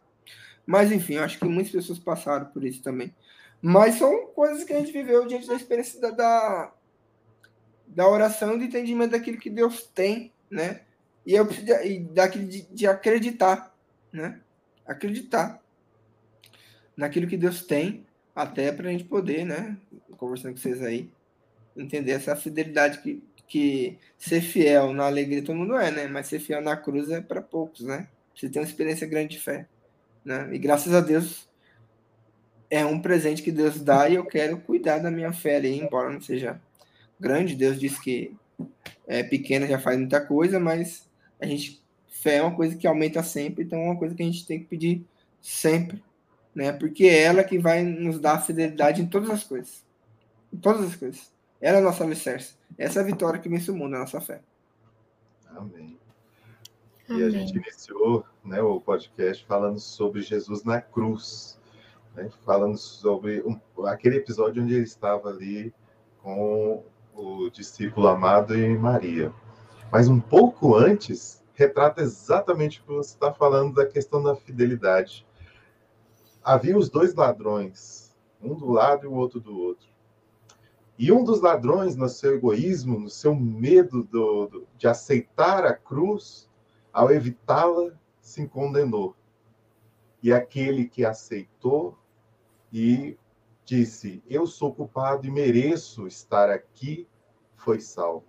Mas enfim, eu acho que muitas pessoas passaram por isso também. Mas são coisas que a gente viveu diante da experiência da, da, da oração e do entendimento daquilo que Deus tem, né? E, eu, e daquilo de, de acreditar, né? Acreditar naquilo que Deus tem, até para a gente poder, né? Conversando com vocês aí, entender essa fidelidade que, que ser fiel na alegria todo mundo é, né? Mas ser fiel na cruz é para poucos, né? Você tem uma experiência grande de fé, né? E graças a Deus é um presente que Deus dá e eu quero cuidar da minha fé ali, embora não seja grande. Deus diz que é pequena já faz muita coisa, mas a gente fé é uma coisa que aumenta sempre, então é uma coisa que a gente tem que pedir sempre, né? Porque é ela que vai nos dar fidelidade em todas as coisas. Em todas as coisas. Ela é a nossa alicerce. Essa é a vitória que vence o mundo, a nossa fé. Amém. Amém. E a gente iniciou né, o podcast falando sobre Jesus na cruz né, falando sobre um, aquele episódio onde ele estava ali com o discípulo amado e Maria. Mas um pouco antes, retrata exatamente o que você está falando da questão da fidelidade. Havia os dois ladrões, um do lado e o outro do outro. E um dos ladrões, no seu egoísmo, no seu medo do, do, de aceitar a cruz, ao evitá-la, se condenou. E aquele que aceitou e disse: Eu sou culpado e mereço estar aqui, foi salvo.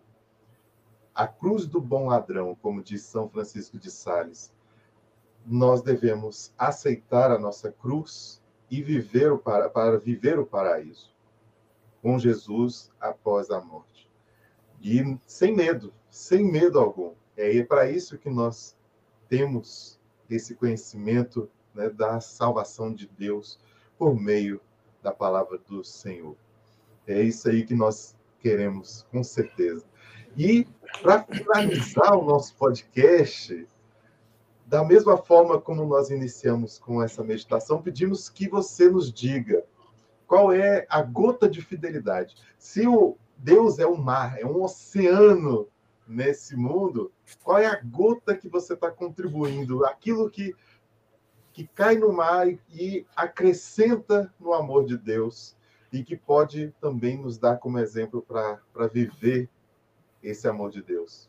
A cruz do bom ladrão, como diz São Francisco de Sales, nós devemos aceitar a nossa cruz e viver o para, para viver o paraíso com Jesus após a morte. E sem medo, sem medo algum. É para isso que nós temos esse conhecimento né, da salvação de Deus por meio da palavra do Senhor. É isso aí que nós queremos, com certeza. E para finalizar o nosso podcast, da mesma forma como nós iniciamos com essa meditação, pedimos que você nos diga qual é a gota de fidelidade. Se o Deus é um mar, é um oceano nesse mundo, qual é a gota que você está contribuindo? Aquilo que, que cai no mar e acrescenta no amor de Deus e que pode também nos dar como exemplo para viver esse amor de Deus.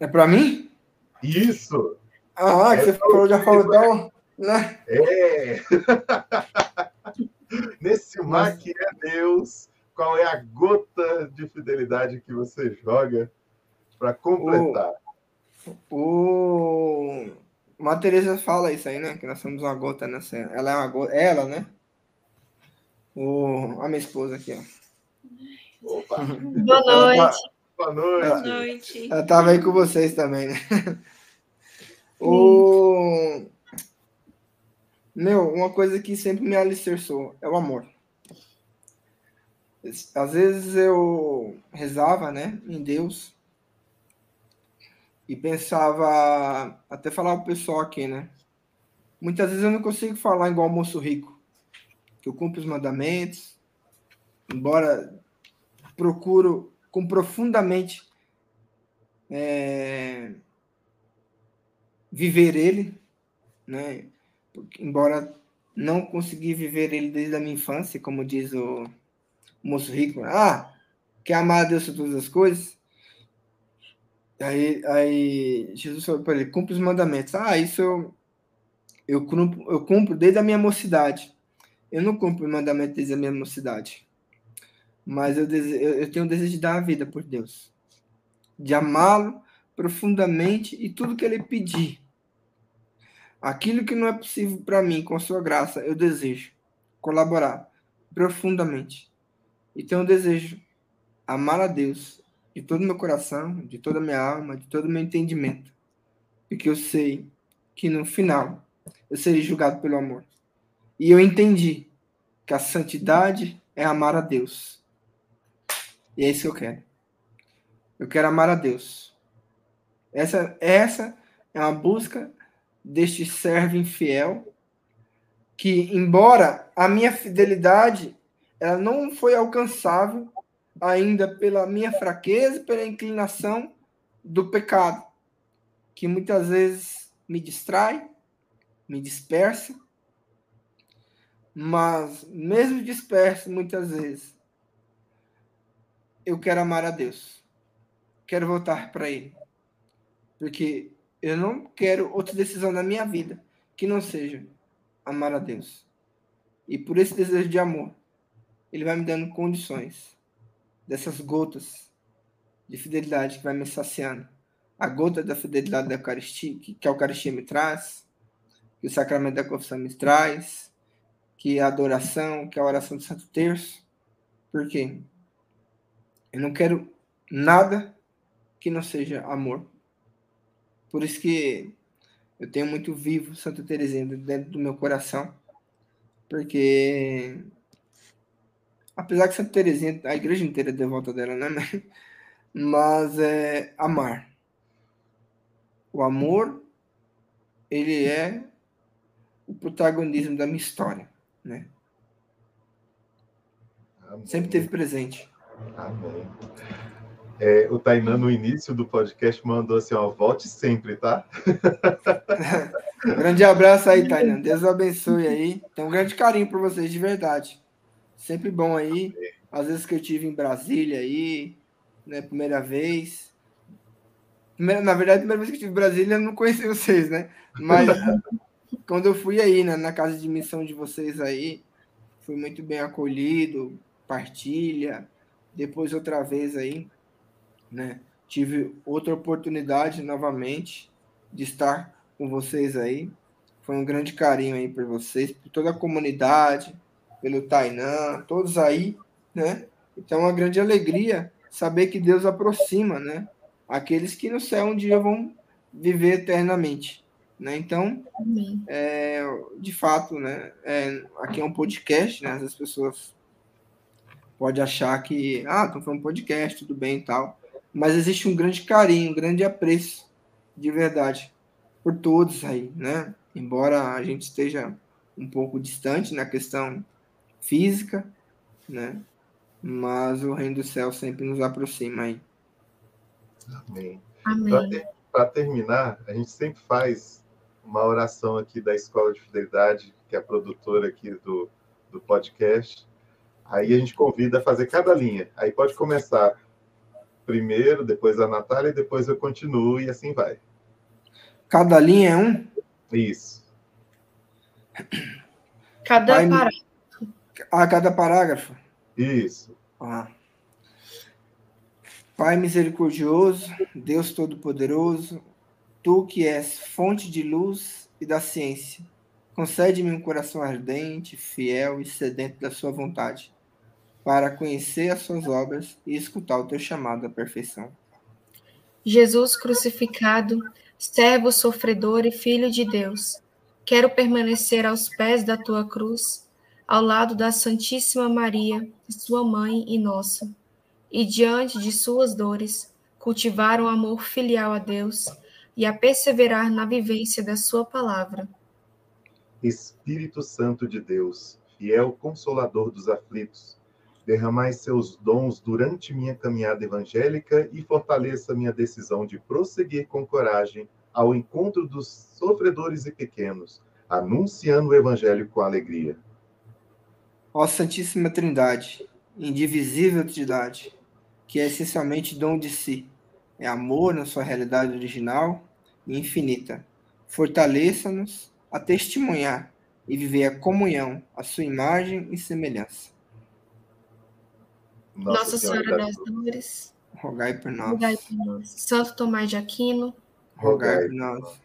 É para mim? Isso! Ah, que é, você falou, já falou então, né? É! Nesse mar que é Deus, qual é a gota de fidelidade que você joga para completar? O, o... Uma Teresa fala isso aí, né? Que nós somos uma gota nessa. Ela é uma gota. Ela, né? O... A minha esposa aqui, ó. Opa. Boa noite. Boa noite. Boa noite. Ela estava aí com vocês também, né? O... Meu, uma coisa que sempre me alicerçou é o amor. Às vezes eu rezava, né, em Deus e pensava, até falar o pessoal aqui, né? Muitas vezes eu não consigo falar igual moço rico, que eu cumpro os mandamentos, embora procuro com profundamente é, viver ele, né? Embora não consegui viver ele desde a minha infância, como diz o moço rico, ah, quer amar a Deus sobre todas as coisas? Aí, aí Jesus falou para ele, cumpre os mandamentos. Ah, isso eu, eu, cumpro, eu cumpro desde a minha mocidade. Eu não cumpro o mandamento desde a minha mocidade. Mas eu, desejo, eu tenho o desejo de dar a vida por Deus. De amá-lo profundamente e tudo que ele pedir. Aquilo que não é possível para mim, com sua graça, eu desejo colaborar profundamente. E tenho desejo amar a Deus de todo meu coração, de toda minha alma, de todo meu entendimento. Porque eu sei que no final eu serei julgado pelo amor. E eu entendi que a santidade é amar a Deus. E é isso que eu quero. Eu quero amar a Deus essa, essa é uma busca deste servo infiel que, embora a minha fidelidade ela não foi alcançável ainda pela minha fraqueza, pela inclinação do pecado, que muitas vezes me distrai, me dispersa, mas mesmo disperso muitas vezes, eu quero amar a Deus, quero voltar para Ele. Porque eu não quero outra decisão na minha vida que não seja amar a Deus. E por esse desejo de amor, Ele vai me dando condições dessas gotas de fidelidade que vai me saciando. A gota da fidelidade da Eucaristia, que a Eucaristia me traz, que o sacramento da confissão me traz, que a adoração, que a oração do Santo Terço. Por quê? Eu não quero nada que não seja amor. Por isso que eu tenho muito vivo Santa Teresinha dentro do meu coração. Porque apesar que Santa Teresinha, a igreja inteira é devota dela, né? Mas é amar. O amor, ele é o protagonismo da minha história, né? Amém. Sempre teve presente. Amém. É, o Tainan, no início do podcast, mandou assim: ó, volte sempre, tá? Grande abraço aí, Tainan. Deus abençoe aí. Tenho um grande carinho por vocês, de verdade. Sempre bom aí. Às vezes que eu tive em Brasília aí, né? Primeira vez. Na verdade, a primeira vez que eu estive em Brasília, eu não conheci vocês, né? Mas quando eu fui aí, né, na casa de missão de vocês aí, fui muito bem acolhido, partilha. Depois, outra vez aí, né? Tive outra oportunidade novamente de estar com vocês aí. Foi um grande carinho aí por vocês, por toda a comunidade, pelo Tainan, todos aí, né? Então, é uma grande alegria saber que Deus aproxima, né? Aqueles que no céu um dia vão viver eternamente, né? Então, é, de fato, né? É, aqui é um podcast, né? As pessoas podem achar que, ah, estão falando podcast, tudo bem e tal, mas existe um grande carinho, um grande apreço, de verdade, por todos aí, né? Embora a gente esteja um pouco distante na questão física, né? Mas o reino do céu sempre nos aproxima aí. Amém. Amém. Para terminar, a gente sempre faz uma oração aqui da Escola de Fidelidade, que é a produtora aqui do, do podcast. Aí a gente convida a fazer cada linha. Aí pode começar primeiro, depois a Natália, e depois eu continuo, e assim vai. Cada linha é um? Isso. Cada Pai, parágrafo. Ah, cada parágrafo? Isso. Ah. Pai misericordioso, Deus Todo-Poderoso, Tu que és fonte de luz e da ciência, concede-me um coração ardente, fiel e sedento da Sua vontade, para conhecer as Suas obras e escutar o Teu chamado à perfeição. Jesus crucificado, servo sofredor e filho de Deus, quero permanecer aos pés da tua cruz, ao lado da Santíssima Maria, sua mãe e nossa, e diante de suas dores, cultivar um amor filial a Deus e a perseverar na vivência da sua palavra. Espírito Santo de Deus, fiel consolador dos aflitos, derramai seus dons durante minha caminhada evangélica e fortaleça minha decisão de prosseguir com coragem ao encontro dos sofredores e pequenos, anunciando o evangelho com alegria. Ó Santíssima Trindade, indivisível Trindade, que é essencialmente dom de si, é amor na sua realidade original e infinita. Fortaleça-nos a testemunhar e viver a comunhão, a sua imagem e semelhança. Nossa, Senhora, das Dores, Rogai por nós. rogai por nós. Santo Tomás de Aquino, Rogai por nós.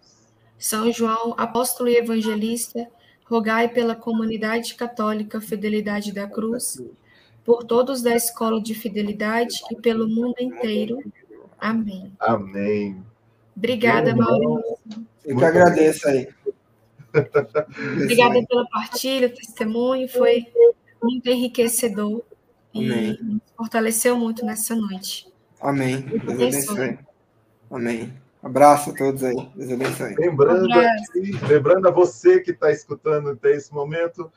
São João, apóstolo e evangelista, rogai pela comunidade católica Fidelidade da Cruz, por todos da escola de fidelidade e pelo mundo inteiro. Amém. Amém. Obrigada. Maurício. Eu que agradeço aí. Obrigada pela partilha, testemunho, foi muito enriquecedor e Amém. nos fortaleceu muito nessa noite. Amém. Deus Abraço a todos aí. Deus abençoe. Lembrando, aqui, lembrando a você que está escutando até esse momento,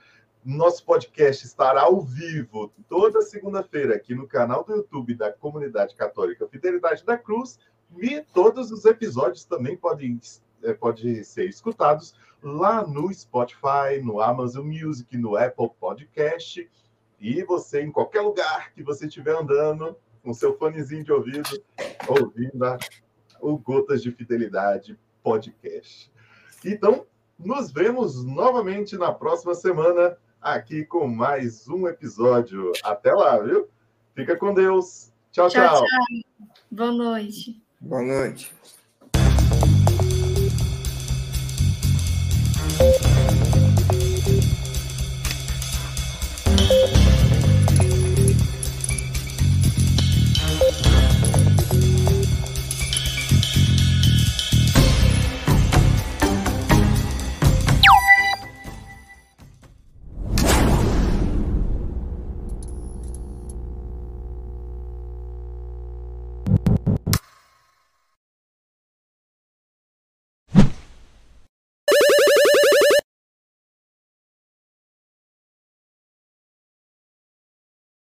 nosso podcast estará ao vivo toda segunda-feira aqui no canal do YouTube da Comunidade Católica Fidelidade da Cruz e todos os episódios também podem, eh, podem ser escutados lá no Spotify, no Amazon Music, no Apple Podcast e você em qualquer lugar que você estiver andando com seu fonezinho de ouvido ouvindo a o Gotas de Fidelidade podcast. Então, nos vemos novamente na próxima semana aqui com mais um episódio. Até lá, viu? Fica com Deus. tchau. Tchau, tchau. tchau. Boa noite. Boa noite.